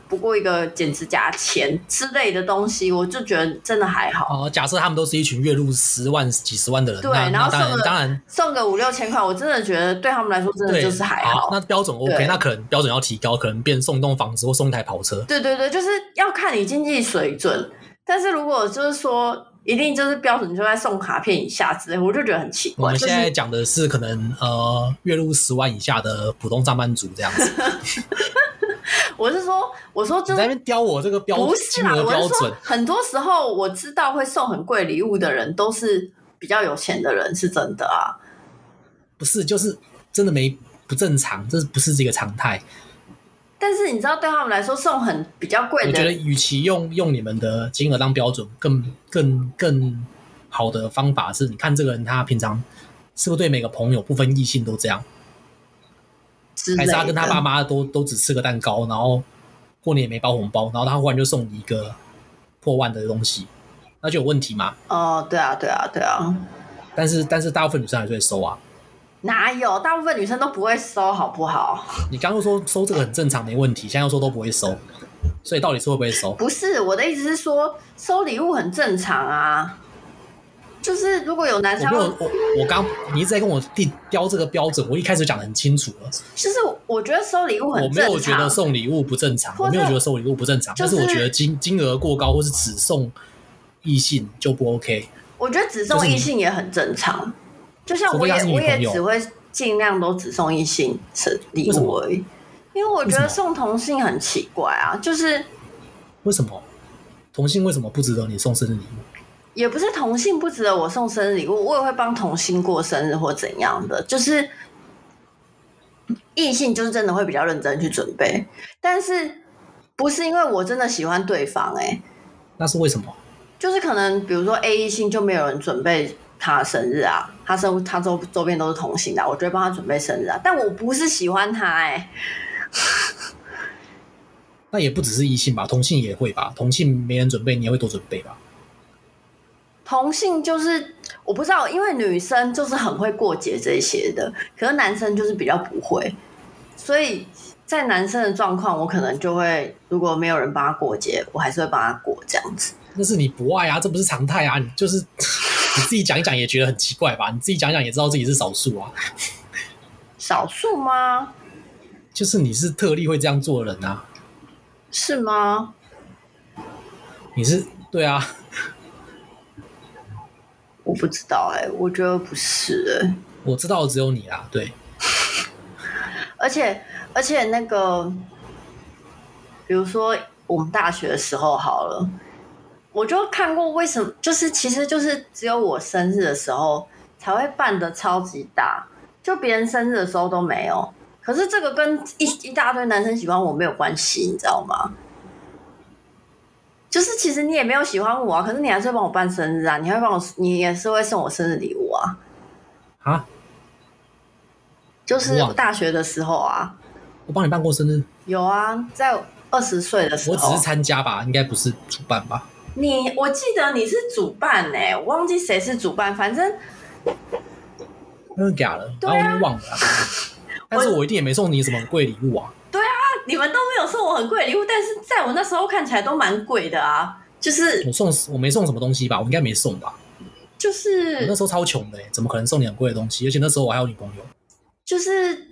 不过一个剪指甲钱之类的东西，我就觉得真的还好。哦，假设他们都是一群月入十万、几十万的人，对，然后送个当然送个五六千块，我真的觉得对他们来说真的就是还好。好，那标准 OK，那可能标准要提高，可能变送一栋房子或送一台跑车。对对对，就是要看你经济水准。但是如果就是说。一定就是标准就在送卡片以下之类，我就觉得很奇怪。我们现在讲的是可能呃月入十万以下的普通上班族这样子。我是说，我说就在那边刁我这个标不是啦，我说。很多时候我知道会送很贵礼物的人，都是比较有钱的人，是真的啊。不是，就是真的没不正常，这不是这个常态。但是你知道，对他们来说送很比较贵的，我觉得与其用用你们的金额当标准，更更更好的方法是，你看这个人他平常是不是对每个朋友不分异性都这样，还是他跟他爸妈都都只吃个蛋糕，然后过年也没包红包，然后他忽然就送你一个破万的东西，那就有问题嘛？哦，对啊，对啊，对啊。但是但是大部分女生还是会收啊。哪有？大部分女生都不会收，好不好？你刚刚说收这个很正常，没问题。现在又说都不会收，所以到底是会不会收？不是，我的意思是说，收礼物很正常啊。就是如果有男生，我我我刚你一直在跟我定标这个标准，我一开始讲的很清楚了。就是我觉得收礼物很正常，我没有觉得送礼物不正常，我没有觉得收礼物不正常，就是、但是我觉得金金额过高或是只送异性就不 OK。我觉得只送异性也很正常。就像我也我也只会尽量都只送异性是礼物而已，因为我觉得送同性很奇怪啊。就是为什么同性为什么不值得你送生日礼物？也不是同性不值得我送生日礼物，我也会帮同性过生日或怎样的。就是异性就是真的会比较认真去准备，但是不是因为我真的喜欢对方哎、欸？那是为什么？就是可能比如说 A 异性就没有人准备。他的生日啊，他生他周周边都是同性的，我就会帮他准备生日啊。但我不是喜欢他哎、欸，那也不只是异性吧，同性也会吧。同性没人准备，你也会多准备吧？同性就是我不知道，因为女生就是很会过节这些的，可是男生就是比较不会，所以在男生的状况，我可能就会如果没有人帮他过节，我还是会帮他过这样子。那是你不爱啊，这不是常态啊，你就是。你自己讲一讲也觉得很奇怪吧？你自己讲一讲也知道自己是少数啊。少数吗？就是你是特例会这样做的人啊。是吗？你是对啊。我不知道哎、欸，我觉得不是哎、欸。我知道的只有你啊，对。而且而且那个，比如说我们大学的时候好了。我就看过，为什么就是其实就是只有我生日的时候才会办的超级大，就别人生日的时候都没有。可是这个跟一一大堆男生喜欢我没有关系，你知道吗？就是其实你也没有喜欢我啊，可是你还是会帮我办生日啊，你还会帮我，你也是会送我生日礼物啊。啊？就是大学的时候啊，我帮你办过生日。有啊，在二十岁的时候。我只是参加吧，应该不是主办吧。你我记得你是主办呢、欸，我忘记谁是主办，反正真的假的？然后我就忘了。但是我一定也没送你什么贵礼物啊。对啊，你们都没有送我很贵礼物，但是在我那时候看起来都蛮贵的啊。就是我送我没送什么东西吧，我应该没送吧。就是我那时候超穷的、欸，怎么可能送你很贵的东西？而且那时候我还有女朋友。就是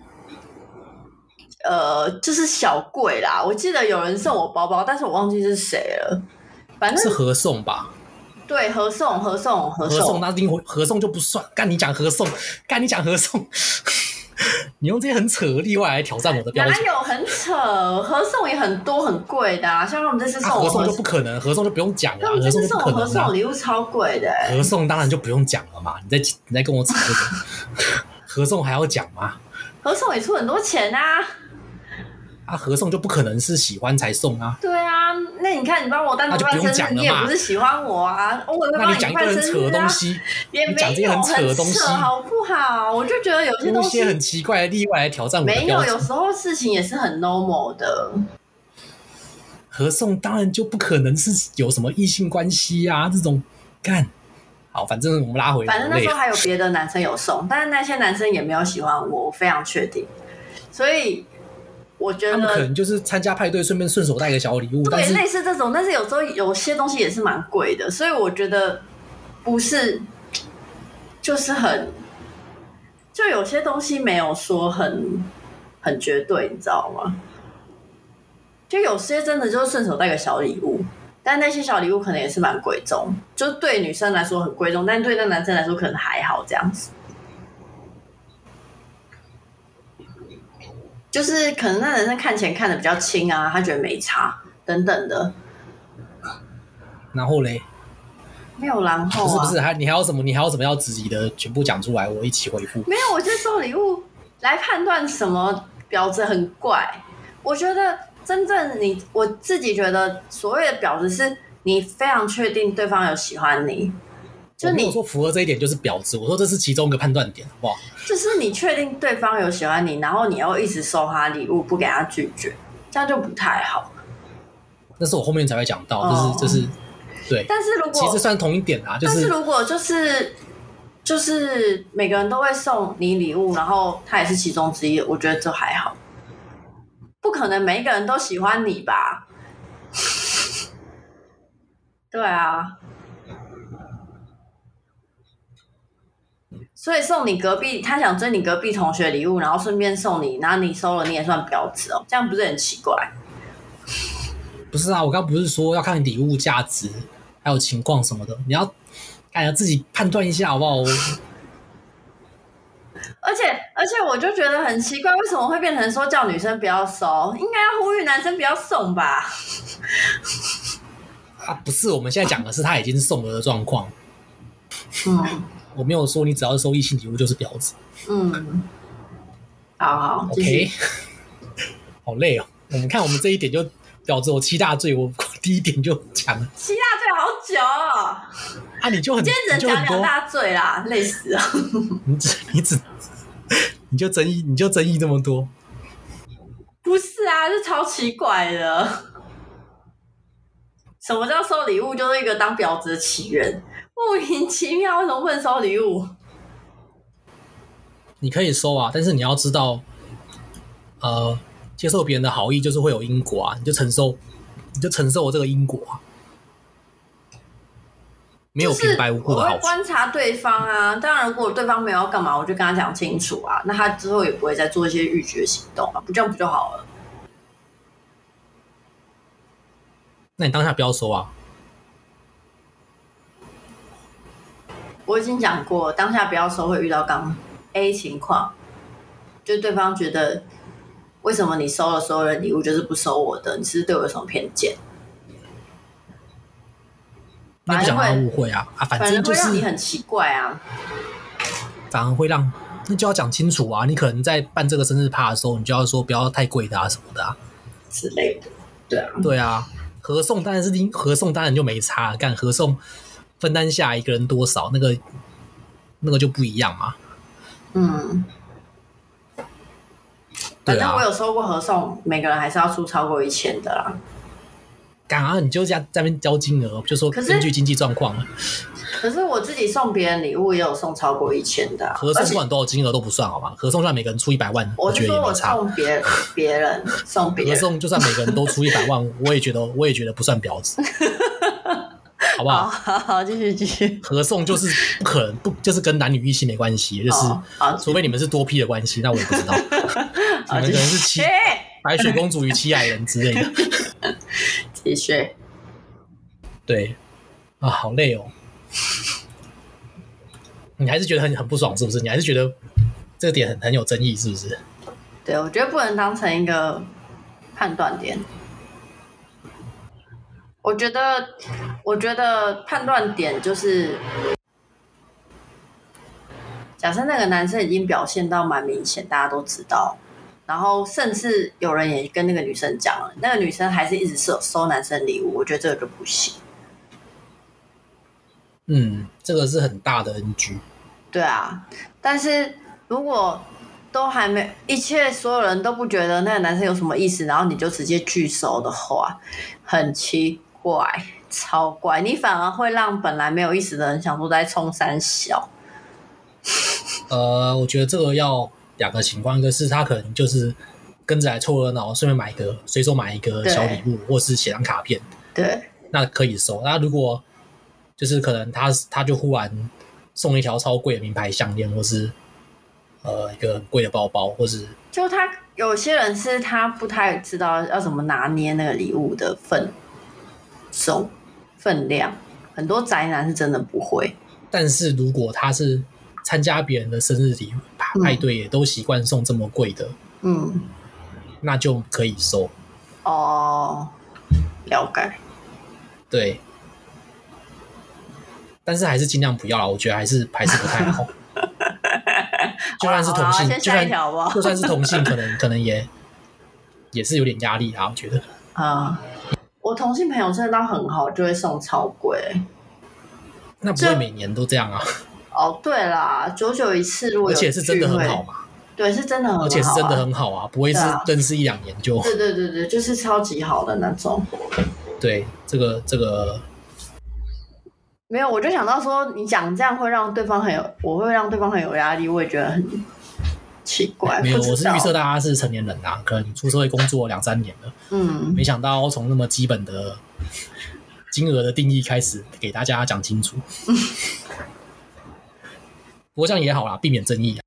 呃，就是小贵啦。我记得有人送我包包，但是我忘记是谁了。反正是合送吧，对，合送，合送，合送，合送，那另外合送就不算。干你讲合送，干你讲合送，你用这些很扯的例外来挑战我的标准。哪有很扯？合送也很多很贵的啊，像我们这次送我合送，啊、合送就不可能，合送就不用讲了。他们这次送我合送礼物超贵的、欸，合送当然就不用讲了嘛。你在你在跟我扯这个，合送还要讲吗？合送也出很多钱啊。啊，合送就不可能是喜欢才送啊。对啊，那你看你帮我单独办生日，你也不是喜欢我啊。我会帮你办生日啊。那你讲一个很扯的东西，你讲这些很扯的东西，好不好？我就觉得有些东西很奇怪的例外来挑战我。没有，有时候事情也是很 normal 的。合送当然就不可能是有什么异性关系啊，这种干。好，反正我们拉回。反正那时候还有别的男生有送，但是那些男生也没有喜欢我，我非常确定。所以。我觉得他们可能就是参加派对，顺便顺手带个小礼物。对，类似这种，但是有时候有些东西也是蛮贵的，所以我觉得不是，就是很，就有些东西没有说很很绝对，你知道吗？就有些真的就是顺手带个小礼物，但那些小礼物可能也是蛮贵重，就对女生来说很贵重，但对那男生来说可能还好这样子。就是可能那男生看钱看的比较轻啊，他觉得没差等等的。然后嘞，没有然后、啊。不是不是，还你还有什么？你还有什么要质疑的？全部讲出来，我一起回复。没有，我就送礼物来判断什么婊子很怪。我觉得真正你我自己觉得所谓的婊子，是你非常确定对方有喜欢你，就你说符合这一点就是婊子。我说这是其中一个判断点，好不好？就是你确定对方有喜欢你，然后你要一直收他礼物，不给他拒绝，这样就不太好。那是我后面才会讲到，就是、哦、就是。对，但是如果其实算同一点啊，就是，但是如果就是就是每个人都会送你礼物，然后他也是其中之一，我觉得这还好。不可能每一个人都喜欢你吧？对啊，所以送你隔壁，他想追你隔壁同学礼物，然后顺便送你，然后你收了，你也算婊子哦，这样不是很奇怪？不是啊，我刚刚不是说要看礼物价值。还有情况什么的，你要大家自己判断一下好不好？而且而且，我就觉得很奇怪，为什么会变成说叫女生不要收？应该要呼吁男生不要送吧？啊，不是，我们现在讲的是他已经送了的状况。嗯，我没有说你只要收异性礼物就是婊子。嗯，好好，OK，好累哦。我们看我们这一点就婊子有七大罪，我 第一点就讲了七大罪。好久啊！你就很，今天只能讲两大罪啦，累死了。你只你只你就争议你就争议这么多？不是啊，是超奇怪的。什么叫收礼物？就是一个当婊子的起源，莫名其妙，为什么不能收礼物？你可以收啊，但是你要知道，呃，接受别人的好意就是会有因果啊，你就承受，你就承受我这个因果啊。没有平白无故的好处。我会观察对方啊，当然，如果对方没有要干嘛，我就跟他讲清楚啊。那他之后也不会再做一些逾矩的行动啊，不这样不就好了？那你当下不要收啊。我已经讲过，当下不要收会遇到刚 A 情况，就对方觉得为什么你收了所有人礼物就是不收我的？你是不是对我有什么偏见？你不想让他误会啊啊！反正就是你很奇怪啊，反而会让那就要讲清楚啊！你可能在办这个生日趴的时候，你就要说不要太贵的啊什么的啊之类的。对啊，对啊，合送当然是合送，当然就没差了。干合送分担下一个人多少，那个那个就不一样嘛。嗯，反正我有收过合送，每个人还是要出超过一千的啦。敢啊！你就这样在那边交金额，就说根据经济状况。可是我自己送别人礼物也有送超过一千的，合送不管多少金额都不算好吗？合送算每个人出一百万，我觉得也没差。送别别人送别人，合送就算每个人都出一百万，我也觉得我也觉得不算婊子，好不好？好好继续继续。合送就是不可能不就是跟男女异性没关系，就是除非你们是多批的关系，那我也不知道。你们可能是七白雪公主与七矮人之类的。的确，对啊，好累哦。你还是觉得很很不爽，是不是？你还是觉得这个点很很有争议，是不是？对，我觉得不能当成一个判断点。我觉得，我觉得判断点就是，假设那个男生已经表现到蛮明显，大家都知道。然后甚至有人也跟那个女生讲了，那个女生还是一直收收男生礼物，我觉得这个就不行。嗯，这个是很大的 NG。对啊，但是如果都还没一切，所有人都不觉得那个男生有什么意思，然后你就直接拒收的话，很奇怪，超怪，你反而会让本来没有意思的人想说在冲三小。呃，我觉得这个要。两个情况，一个是他可能就是跟着来凑热闹，顺便买一个随手买一个小礼物，或是写张卡片，对，那可以收。那如果就是可能他他就忽然送一条超贵的名牌项链，或是呃一个很贵的包包，或是就他有些人是他不太知道要怎么拿捏那个礼物的份重分量，很多宅男是真的不会。但是如果他是参加别人的生日礼派对，也都习惯送这么贵的，嗯，那就可以收。哦，了解。对，但是还是尽量不要了，我觉得还是还是不太 好。就算是同性，就算就算是同性，可能可能也也是有点压力啊，我觉得。啊，我同性朋友真的到很好，就会送超贵。那不会每年都这样啊？哦，对啦，久久一次，如果而且是真的很好嘛？对，是真的很好，而且是真的很好啊，不会是认识一两年就。对对对对，就是超级好的那种。对，这个这个没有，我就想到说，你讲这样会让对方很有，我会让对方很有压力，我也觉得很奇怪。没有，我是预设大家是成年人啊，可能出社会工作两三年了，嗯，没想到从那么基本的金额的定义开始给大家讲清楚。不过这样也好啦，避免争议啊。